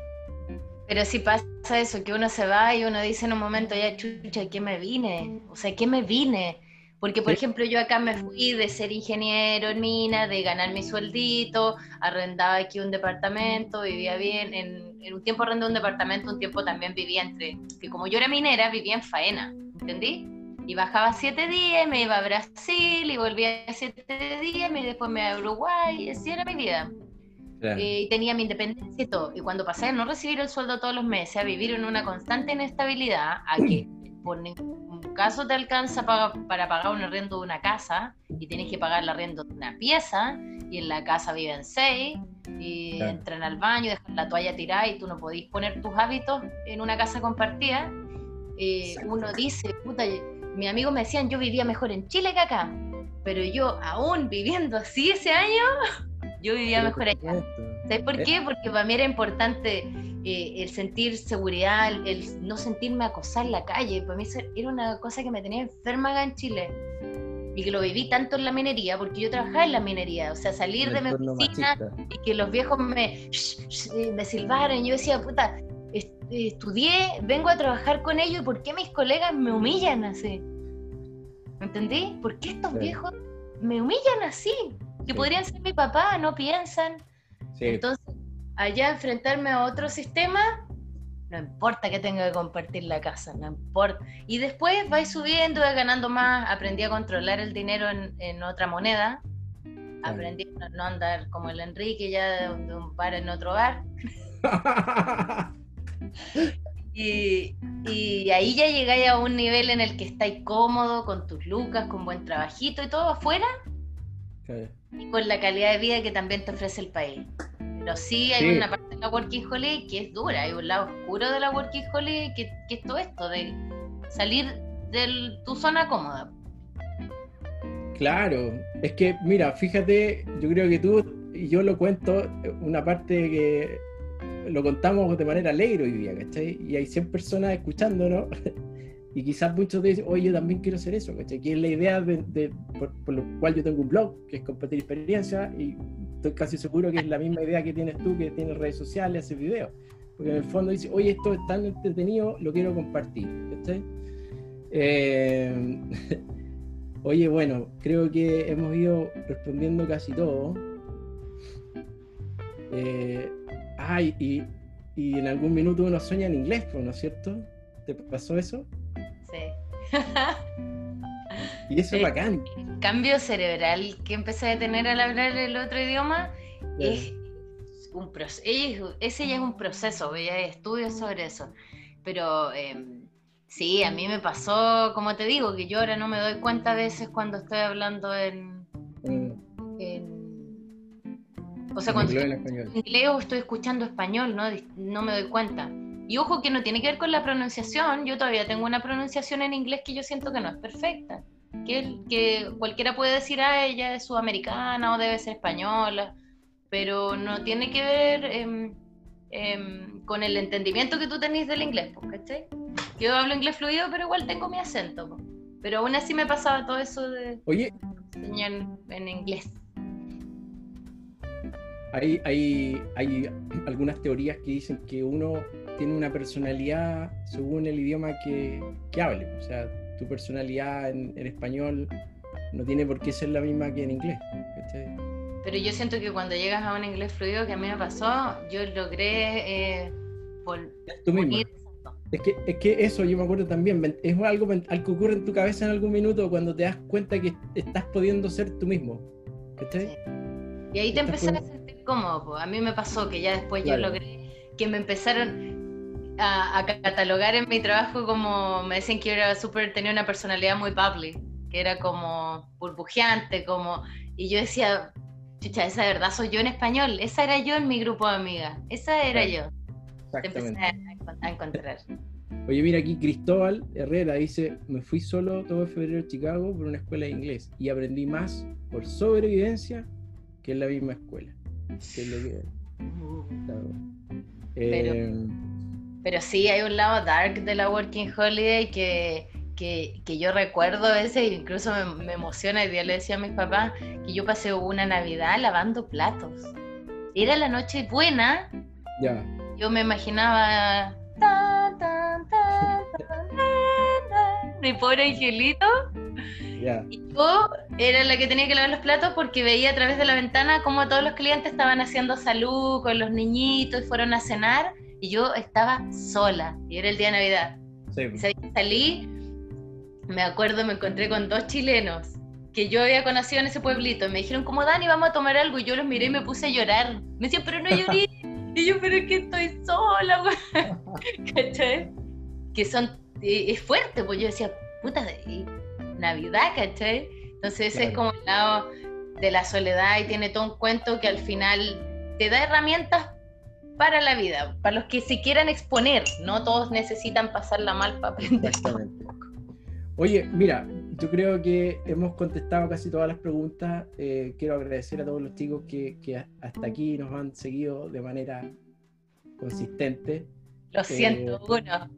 Pero si pasa eso, que uno se va y uno dice en un momento, ya chucha, ¿qué me vine? O sea, ¿qué me vine? Porque, por ejemplo, yo acá me fui de ser ingeniero en mina, de ganar mi sueldito, arrendaba aquí un departamento, vivía bien. En, en, un tiempo arrendé un departamento, un tiempo también vivía entre. que como yo era minera, vivía en faena, ¿entendí? Y bajaba siete días, me iba a Brasil y volvía siete días, y después me iba a Uruguay, y así era mi vida. Eh, y tenía mi independencia y todo. Y cuando pasé a no recibir el sueldo todos los meses, a vivir en una constante inestabilidad, a que por ningún caso te alcanza para, para pagar un arriendo de una casa y tienes que pagar el arriendo de una pieza y en la casa viven seis y entran al baño, dejan la toalla tirada y tú no podís poner tus hábitos en una casa compartida. Eh, uno dice, puta, mis amigos me decían, yo vivía mejor en Chile que acá, pero yo aún viviendo así ese año, yo vivía mejor allá. ¿Sabes por qué? Porque para mí era importante eh, el sentir seguridad, el, no sentirme acosar en la calle. Para mí era una cosa que me tenía enferma acá en Chile. Y que lo viví tanto en la minería, porque yo trabajaba en la minería, o sea, salir de mi oficina y que los viejos me, me silbaran. Yo decía, puta, estudié, vengo a trabajar con ellos y ¿por qué mis colegas me humillan así? ¿Me entendí? ¿Por qué estos viejos me humillan así? Que podrían ser mi papá, no piensan. Entonces, allá enfrentarme a otro sistema, no importa que tenga que compartir la casa, no importa. Y después vais subiendo, vais ganando más, aprendí a controlar el dinero en, otra moneda, aprendí a no andar como el Enrique ya de un bar en otro bar. Y, ahí ya llegáis a un nivel en el que estáis cómodo, con tus lucas, con buen trabajito y todo afuera. Y con la calidad de vida que también te ofrece el país. Pero sí hay una parte de la Working Holiday que es dura, hay un lado oscuro de la Working Holiday que, que es todo esto, de salir de tu zona cómoda. Claro, es que mira, fíjate, yo creo que tú y yo lo cuento, una parte que lo contamos de manera alegre hoy día, ¿cachai? Y hay 100 personas escuchándonos y quizás muchos dicen, oye, yo también quiero hacer eso, ¿cachai? Que es la idea de, por, lo cual yo tengo un blog, que es compartir experiencia y estoy casi seguro que es la misma idea que tienes tú, que tienes redes sociales, haces videos. Porque en el fondo dice, oye, esto es tan entretenido, lo quiero compartir, ¿cachai? Eh, oye, bueno, creo que hemos ido respondiendo casi todo. Eh, ay, y, y, en algún minuto uno sueña en inglés, ¿no es cierto? ¿Te pasó eso? Sí. y eso es bacán. El cambio cerebral que empecé a tener al hablar el otro idioma es un proceso. Ese ya es un proceso, ya hay estudios sobre eso. Pero em, sí, a mí me pasó, como te digo, que yo ahora no me doy cuenta a veces cuando estoy hablando en, mm. o sea, cuando estoy en inglés o estoy escuchando español, ¿no? no me doy cuenta. Y ojo que no tiene que ver con la pronunciación, yo todavía tengo una pronunciación en inglés que yo siento que no es perfecta, que, que cualquiera puede decir, a ah, ella es sudamericana o debe ser española, pero no tiene que ver em, em, con el entendimiento que tú tenés del inglés, ¿cachai? Yo hablo inglés fluido, pero igual tengo mi acento, pero aún así me pasaba todo eso de Oye. enseñar en inglés. Hay, hay, hay algunas teorías que dicen que uno tiene una personalidad según el idioma que, que hable. O sea, tu personalidad en, español no tiene por qué ser la misma que en inglés. Pero yo siento que cuando llegas a un inglés fluido, que a mí me pasó, yo logré eh, tú mismo. Es que, es que eso yo me acuerdo también, es algo, algo que ocurre en tu cabeza en algún minuto cuando te das cuenta que estás pudiendo ser tú mismo. Y ahí te empecé a sentir cómodo. A mí me pasó que ya después yo logré que me empezaron a, catalogar en mi trabajo como, me decían que era súper, tenía una personalidad muy bubbly, que era como burbujeante, como, y yo decía, chucha, esa verdad soy yo en español, esa era yo en mi grupo de amigas, esa era yo. Te empecé a, encontrar. Oye, mira aquí Cristóbal Herrera dice, me fui solo todo febrero a Chicago por una escuela de inglés y aprendí más por sobrevivencia que en la misma escuela. Que es lo que... Eh, pero sí, hay un lado dark de la Working Holiday que, que, yo recuerdo a veces, incluso me, emociona, y día le decía a mis papás que yo pasé una Navidad lavando platos. Era la noche buena. Ya. Yo me imaginaba mi pobre angelito. Y yo era la que tenía que lavar los platos porque veía a través de la ventana cómo todos los clientes estaban haciendo salud con los niñitos y fueron a cenar y yo estaba sola y era el día de Navidad. Sí. salí, me acuerdo, me encontré con dos chilenos que yo había conocido en ese pueblito. Me dijeron, como Dani, vamos a tomar algo. Y yo los miré y me puse a llorar. Me decían, pero no lloré. y yo, pero es que estoy sola, ¿cachai? Que son, es fuerte, pues yo decía, puta, Navidad, ¿cachai? Entonces ese es como el lado de la soledad y tiene todo un cuento que al final te da herramientas para la vida, para los que se quieran exponer, no todos necesitan pasarla mal para aprender. Exactamente. Oye, mira, yo creo que hemos contestado casi todas las preguntas. Eh, quiero agradecer a todos los chicos que, hasta aquí nos han seguido de manera consistente. Lo siento, eh, uno.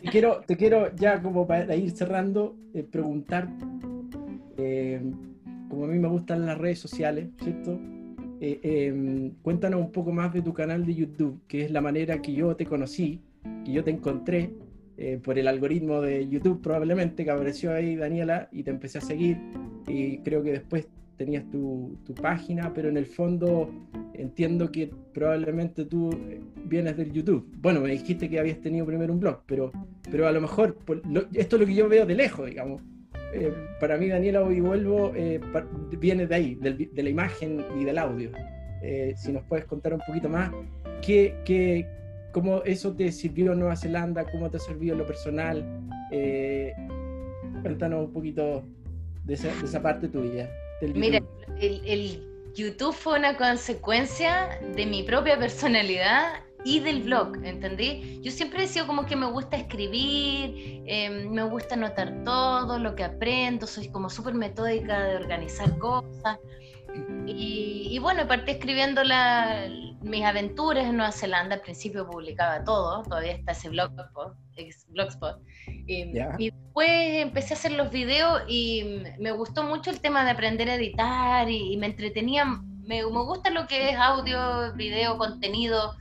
te, quiero, te quiero ya como para ir cerrando, eh, preguntar, como a mí me gustan las redes sociales, ¿cierto? Eh, em, cuéntanos un poco más de tu canal de YouTube, que es la manera que yo te conocí, que yo te encontré eh, por el algoritmo de YouTube probablemente, que apareció ahí Daniela y te empecé a seguir y creo que después tenías tu, tu página, pero en el fondo entiendo que probablemente tú vienes del YouTube. Bueno, me dijiste que habías tenido primero un blog, pero, pero a lo mejor esto es lo que yo veo de lejos, digamos. Eh, para mí Daniela Hoy Vuelvo eh, viene de ahí, de la imagen y del audio. Eh, si nos puedes contar un poquito más, ¿qué, qué, ¿cómo eso te sirvió en Nueva Zelanda? ¿Cómo te ha servido en lo personal? cuéntanos un poquito de esa, de esa parte tuya. Mira, el, el YouTube fue una consecuencia de mi propia personalidad y del blog, ¿entendí? Yo siempre he sido como que me gusta escribir, em, me gusta anotar todo lo que aprendo, soy como súper metódica de organizar cosas. Y, y bueno, partí escribiendo la, mis aventuras en Nueva Zelanda. Al principio publicaba todo, todavía está ese blogspot. blogspot. Y, y, después empecé a hacer los videos y me gustó mucho el tema de aprender a editar y, me entretenía. Me, me gusta lo que es audio, video, contenido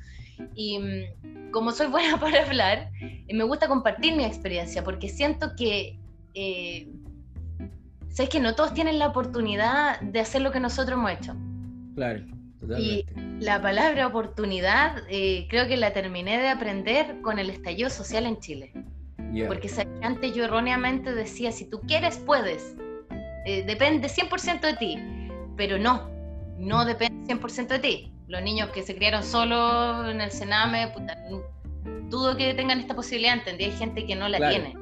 y mm, como soy buena para hablar, eh, me gusta compartir mi experiencia porque siento que, eh, sé que no todos tienen la oportunidad de hacer lo que nosotros hemos hecho. Claro, totalmente. Y la palabra oportunidad eh, creo que la terminé de aprender con el estallido social en Chile. Porque antes yo erróneamente decía, si tú quieres, puedes. depende 100% de ti. Pero no, no depende 100% de ti los niños que se criaron solos en el Sename, dudo que tengan esta posibilidad, entendí, hay gente que no la tiene.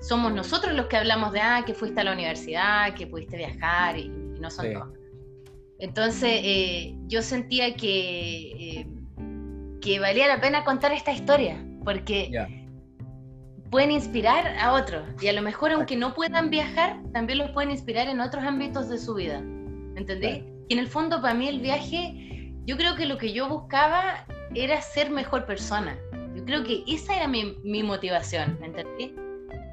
Somos nosotros los que hablamos de, ah, que fuiste a la universidad, que pudiste viajar y, no son todos. Entonces, eh, yo sentía que, eh, que valía la pena contar esta historia, porque pueden inspirar a otros, y a lo mejor aunque no puedan viajar, también los pueden inspirar en otros ámbitos de su vida, ¿entendí? Y en el fondo, para mí el viaje yo creo que lo que yo buscaba era ser mejor persona. Yo creo que esa era mi, mi motivación, ¿me entendí?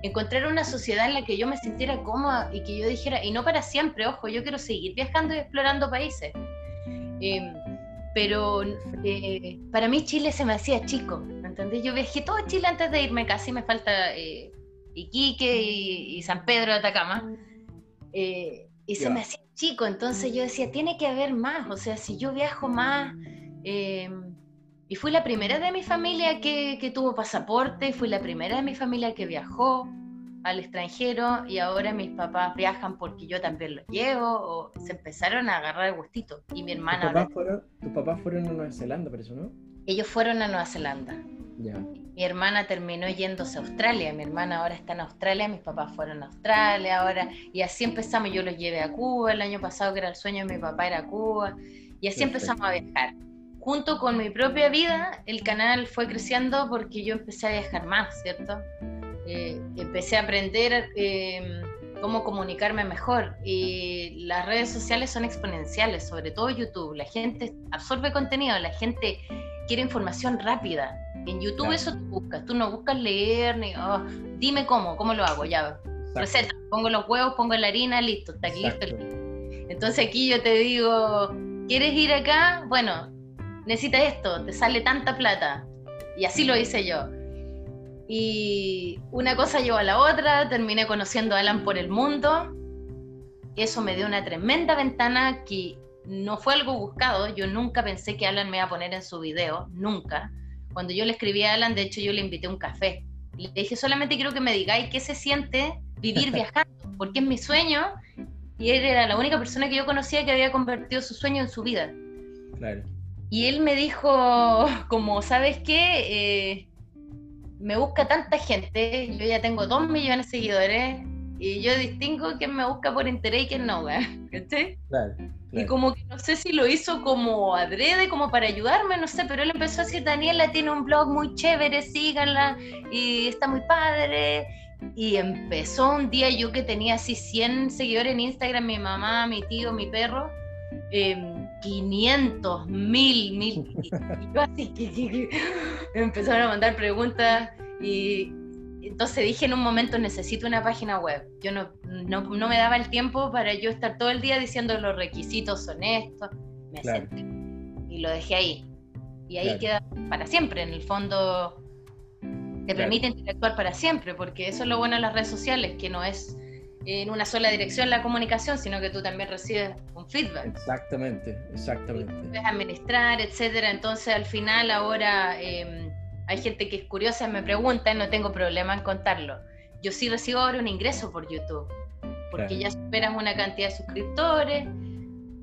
Encontrar una sociedad en la que yo me sintiera cómoda y que yo dijera, y no para siempre, ojo, yo quiero seguir viajando y explorando países. Em, pero eh, para mí Chile se me hacía chico, ¿me entendí? Yo viajé todo Chile antes de irme, casi me falta eh, Iquique y, San Pedro de Atacama. Eh, y se me hacía chico, entonces yo decía, tiene que haber más, o sea, si yo viajo más, eh, y fui la primera de mi familia que, que, tuvo pasaporte, fui la primera de mi familia que viajó al extranjero y ahora mis papás viajan porque yo también los llevo, o se empezaron a agarrar el gustito. Y mi hermana... ¿Tus papás, fueron, tus papás fueron a Nueva Zelanda, por eso, no? Ellos fueron a Nueva Zelanda. Mi hermana terminó yéndose a Australia, mi hermana ahora está en Australia, mis papás fueron a Australia ahora, y así empezamos, yo los llevé a Cuba el año pasado, que era el sueño de mi papá, era Cuba, y así empezamos a viajar. Junto con mi propia vida, el canal fue creciendo porque yo empecé a viajar más, ¿cierto? Eh, empecé a aprender eh, cómo comunicarme mejor y las redes sociales son exponenciales, sobre todo YouTube. La gente absorbe contenido, la gente quiere información rápida. En YouTube eso tú buscas, tú no buscas leer, ni, oh, dime cómo, cómo lo hago, ya. Receta, pongo los huevos, pongo la harina, listo, está aquí listo Entonces aquí yo te digo, ¿quieres ir acá? Bueno, necesitas esto, te sale tanta plata. Y así lo hice yo. Y una cosa llevó a la otra, terminé conociendo a Alan por el mundo. Eso me dio una tremenda ventana que no fue algo buscado. Yo nunca pensé que Alan me iba a poner en su video, nunca. Cuando yo le escribí a Alan, de hecho, yo le invité un café. Le dije, solamente quiero que me digáis qué se siente vivir viajando, porque es mi sueño. Y él era la única persona que yo conocía que había convertido su sueño en su vida. Claro. Y él me dijo, como, ¿sabes qué? Eh, me busca tanta gente, yo ya tengo dos millones de seguidores, y yo distingo quién me busca por interés y quién no, ¿cachai? Claro. Y como que no sé si lo hizo como adrede, como para ayudarme, no sé, pero él empezó a decir, Daniela tiene un blog muy chévere, síganla, y está muy padre. Y empezó un día yo que tenía así 100 seguidores en Instagram, mi mamá, mi tío, mi perro, 500, 1000, 1000. Y yo así que, empezaron a mandar preguntas y entonces dije en un momento necesito una página web. Yo no, no, me daba el tiempo para yo estar todo el día diciendo los requisitos son estos. Me y lo dejé ahí. Y ahí queda para siempre. En el fondo te permite interactuar para siempre, porque eso es lo bueno de las redes sociales, que no es en una sola dirección la comunicación, sino que tú también recibes un feedback. Exactamente, exactamente. Puedes administrar, etcétera. Entonces al final ahora... Eh, hay gente que es curiosa, me pregunta, no tengo problema en contarlo. Yo sí recibo ahora un ingreso por YouTube, porque ya superan una cantidad de suscriptores.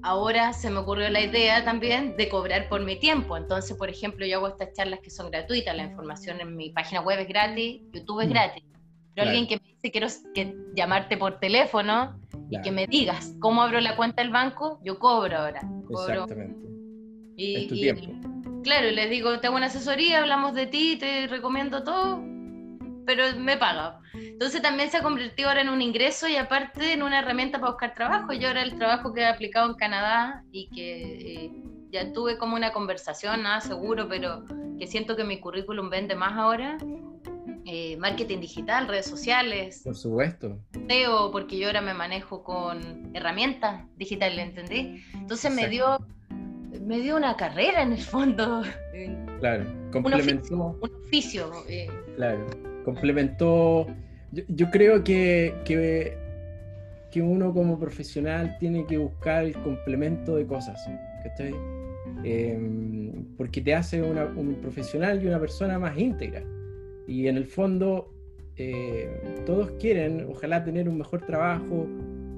Ahora se me ocurrió la idea también de cobrar por mi tiempo. Entonces, por ejemplo, yo hago estas charlas que son gratuitas, la información en mi página web es gratis, YouTube es mm. gratis. Pero alguien que me dice quiero que llamarte por teléfono y que me digas cómo abro la cuenta del banco, yo cobro ahora. Exactamente. Y, es tu tiempo claro, les digo, tengo una asesoría, hablamos de ti, te recomiendo todo, pero me paga. Entonces también se ha convertido ahora en un ingreso y aparte en una herramienta para buscar trabajo. Yo ahora el trabajo que he aplicado en Canadá y que eh, ya tuve como una conversación, nada seguro, pero que siento que mi currículum vende más ahora. Eh, marketing digital, redes sociales. Por supuesto. SEO, porque yo ahora me manejo con herramientas digitales, ¿entendí? Entonces me dio, me dio una carrera en el fondo. Claro, complementó. Un oficio. Eh. Claro, complementó. Yo, creo que, que, que, uno como profesional tiene que buscar el complemento de cosas. ¿cachai? Em, porque te hace un profesional y una persona más íntegra. Y en el fondo, eh, todos quieren, ojalá, tener un mejor trabajo,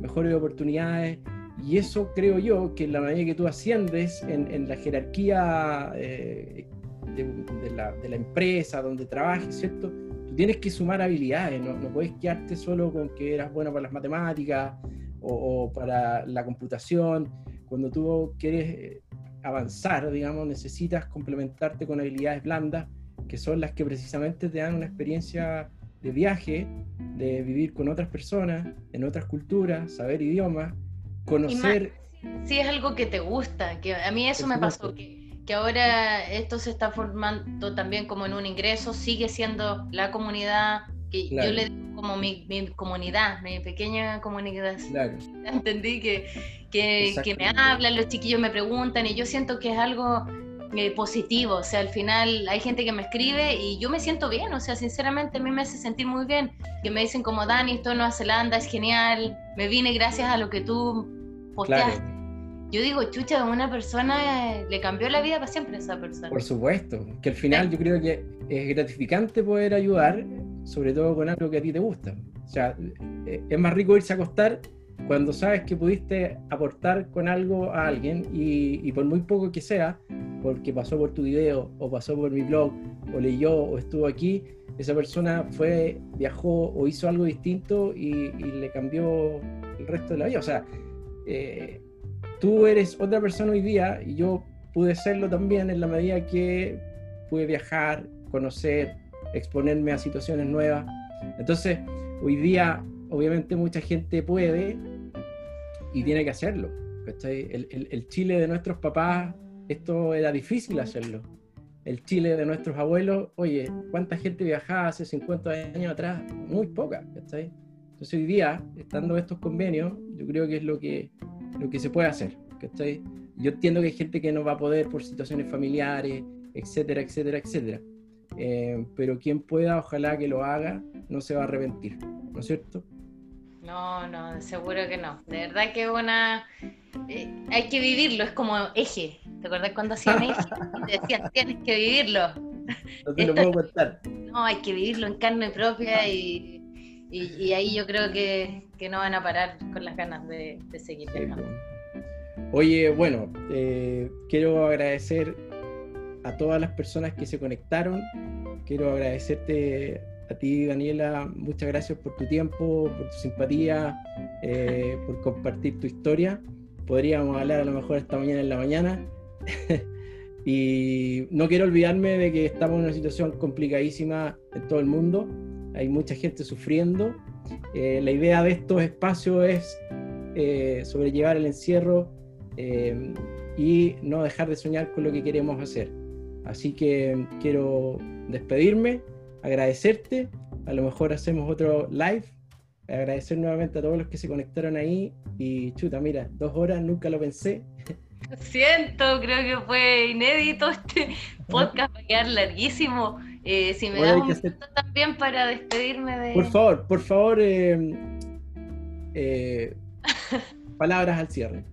mejores oportunidades. Y eso creo yo que en la medida que tú asciendes en, la jerarquía eh, de, la, empresa donde trabajes, ¿cierto? Tú tienes que sumar habilidades, no, no puedes quedarte solo con que eras bueno para las matemáticas o, o para la computación. Cuando tú quieres eh, avanzar, digamos, necesitas complementarte con habilidades blandas, que son las que precisamente te dan una experiencia de viaje, de vivir con otras personas, en otras culturas, saber idiomas, conocer... Si es algo que te gusta, que a mí eso me pasó, que, que, ahora esto se está formando también como en un ingreso, sigue siendo la comunidad que yo le digo como mi, mi, comunidad, mi pequeña comunidad. Claro. Entendí que, que, que, me hablan, los chiquillos me preguntan y yo siento que es algo eh, positivo, o sea, al final hay gente que me escribe y yo me siento bien, o sea, sinceramente a mí me hace sentir muy bien, que me dicen como Dani, esto en Nueva Zelanda es genial, me vine gracias a lo que tú posteaste. Yo digo, chucha, una persona le cambió la vida para siempre a esa persona. Por supuesto, que al final yo creo que es gratificante poder ayudar, sobre todo con algo que a ti te gusta. O sea, eh, es más rico irse a acostar cuando sabes que pudiste aportar con algo a alguien y, por muy poco que sea, porque pasó por tu video o pasó por mi blog o leyó o estuvo aquí, esa persona fue, viajó o hizo algo distinto y, le cambió el resto de la vida. O sea, eh, tú eres otra persona hoy día y yo pude serlo también en la medida que pude viajar, conocer, exponerme a situaciones nuevas. Entonces, hoy día, obviamente, mucha gente puede y tiene que hacerlo. El, Chile de nuestros papás, esto era difícil hacerlo. El Chile de nuestros abuelos, oye, ¿cuánta gente viajaba hace 50 años atrás? Muy poca. Entonces hoy día, estando estos convenios, yo creo que es lo que, lo que se puede hacer. Yo entiendo que hay gente que no va a poder por situaciones familiares, etcétera, etcétera, etcétera. Eh, pero quien pueda, ojalá que lo haga, no se va a arrepentir, ¿no es cierto? No, no, seguro que no. De verdad que una... Eh, hay que vivirlo, es como eje. ¿Te acuerdas cuando hacían eje? Y te decían, tienes que vivirlo. No te lo puedo contar. No, hay que vivirlo en carne propia y, y, ahí yo creo que, que, no van a parar con las ganas de, de seguir viajando. Oye, bueno, eh, quiero agradecer a todas las personas que se conectaron. Quiero agradecerte a ti, Daniela, muchas gracias por tu tiempo, por tu simpatía, eh, por compartir tu historia. Podríamos hablar a lo mejor esta mañana en la mañana. y no quiero olvidarme de que estamos en una situación complicadísima en todo el mundo. Hay mucha gente sufriendo. Eh, la idea de estos espacios es eh, sobrellevar el encierro y no dejar de soñar con lo que queremos hacer. Así que quiero despedirme agradecerte. A lo mejor hacemos otro live. Agradecer nuevamente a todos los que se conectaron ahí. Y chuta, mira, dos horas, nunca lo pensé. Lo siento, creo que fue inédito este podcast, va a quedar larguísimo. Eh, si me das un minuto también para despedirme de. Por favor, por favor, eh, eh, palabras al cierre.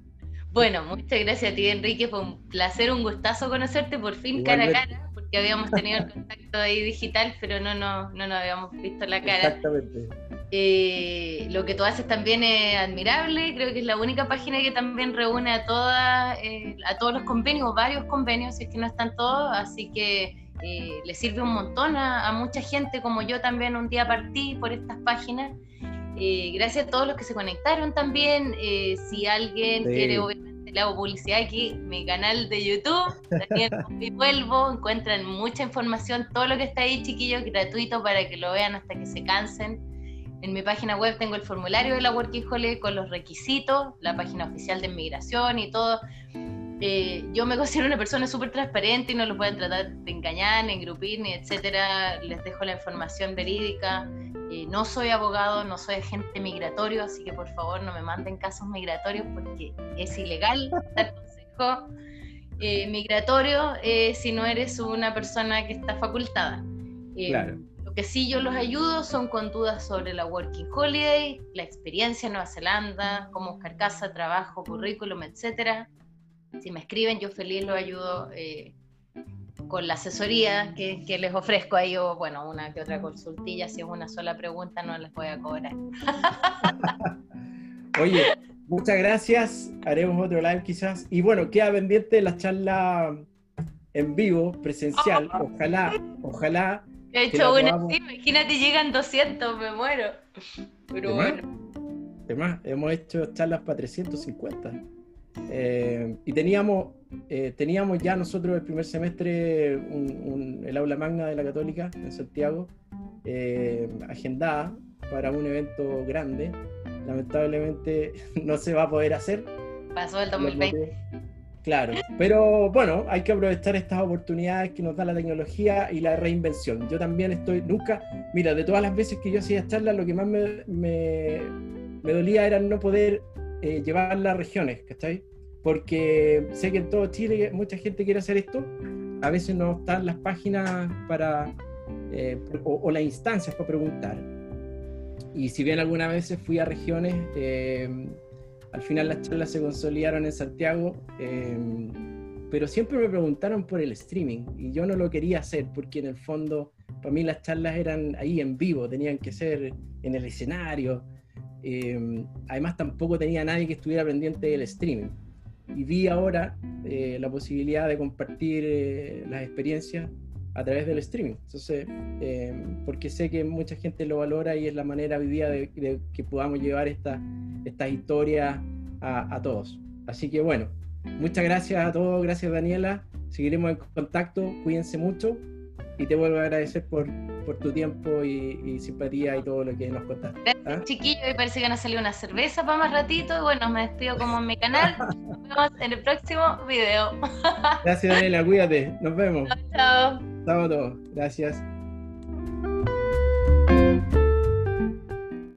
Bueno, muchas gracias a ti, Enrique. Fue un placer, un gustazo conocerte por fin cara a cara que habíamos tenido el contacto ahí digital, pero no, no, no nos habíamos visto la cara. Exactamente. Eh, lo que tú haces también es admirable, creo que es la única página que también reúne a, todas, eh, a todos los convenios, varios convenios, si es que no están todos, así que eh, le sirve un montón a, mucha gente, como yo también un día partí por estas páginas. gracias a todos los que se conectaron también. si alguien quiere le hago publicidad aquí, mi canal de YouTube, y Vuelvo, encuentran mucha información, todo lo que está ahí, chiquillos, gratuito para que lo vean hasta que se cansen. En mi página web tengo el formulario de la Working Holiday con los requisitos, la página oficial de inmigración y todo. Eh, yo me considero una persona súper transparente y no los pueden tratar de engañar, ni engrupir, ni etcétera. Les dejo la información verídica. Eh, no soy abogado, no soy agente migratorio, así que por favor no me manden casos migratorios porque es ilegal dar consejo eh, migratorio si no eres una persona que está facultada. claro. Lo que sí yo los ayudo son con dudas sobre la Working Holiday, la experiencia en Nueva Zelanda, cómo buscar casa, trabajo, currículum, etcétera si me escriben, yo feliz lo ayudo eh, con la asesoría que, les ofrezco ahí, o bueno, una que otra consultilla, si es una sola pregunta no les voy a cobrar. Oye, muchas gracias, haremos otro live quizás, y bueno, queda pendiente la charla en vivo, presencial, ojalá, ojalá. He hecho una, imagínate, llegan 200, me muero. Pero bueno. Además, hemos hecho charlas para 350. Eh, y teníamos, eh, teníamos ya nosotros el primer semestre el aula magna de la Católica en Santiago, eh, agendada para un evento grande. Lamentablemente no se va a poder hacer. Pasó el 2020. Claro, pero bueno, hay que aprovechar estas oportunidades que nos da la tecnología y la reinvención. Yo también estoy, nunca, mira, de todas las veces que yo hacía charlas, lo que más me, me, me dolía era no poder eh, llevar las regiones, ¿cachai? Porque sé que en todo Chile mucha gente quiere hacer esto, a veces no están las páginas para, eh, o, las instancias para preguntar. Y si bien algunas veces fui a regiones, eh, al final las charlas se consolidaron en Santiago, pero siempre me preguntaron por el streaming y yo no lo quería hacer porque en el fondo para mí las charlas eran ahí en vivo, tenían que ser en el escenario, Em, además, tampoco tenía nadie que estuviera pendiente del streaming. Y vi ahora eh, la posibilidad de compartir eh, las experiencias a través del streaming. Entonces, em, porque sé que mucha gente lo valora y es la manera hoy día de, que podamos llevar estas esta historias a, a todos. Así que bueno, muchas gracias a todos, gracias Daniela. Seguiremos en contacto, cuídense mucho y te vuelvo a agradecer por, por tu tiempo y, simpatía y todo lo que nos contaste. Gracias, ¿ah? chiquillo. Y parece que a salir una cerveza para más ratito. Y bueno, me despido como en mi canal. Nos vemos en el próximo video. Gracias, Daniela. Cuídate. Nos vemos. Chao. Chao a todos. Gracias.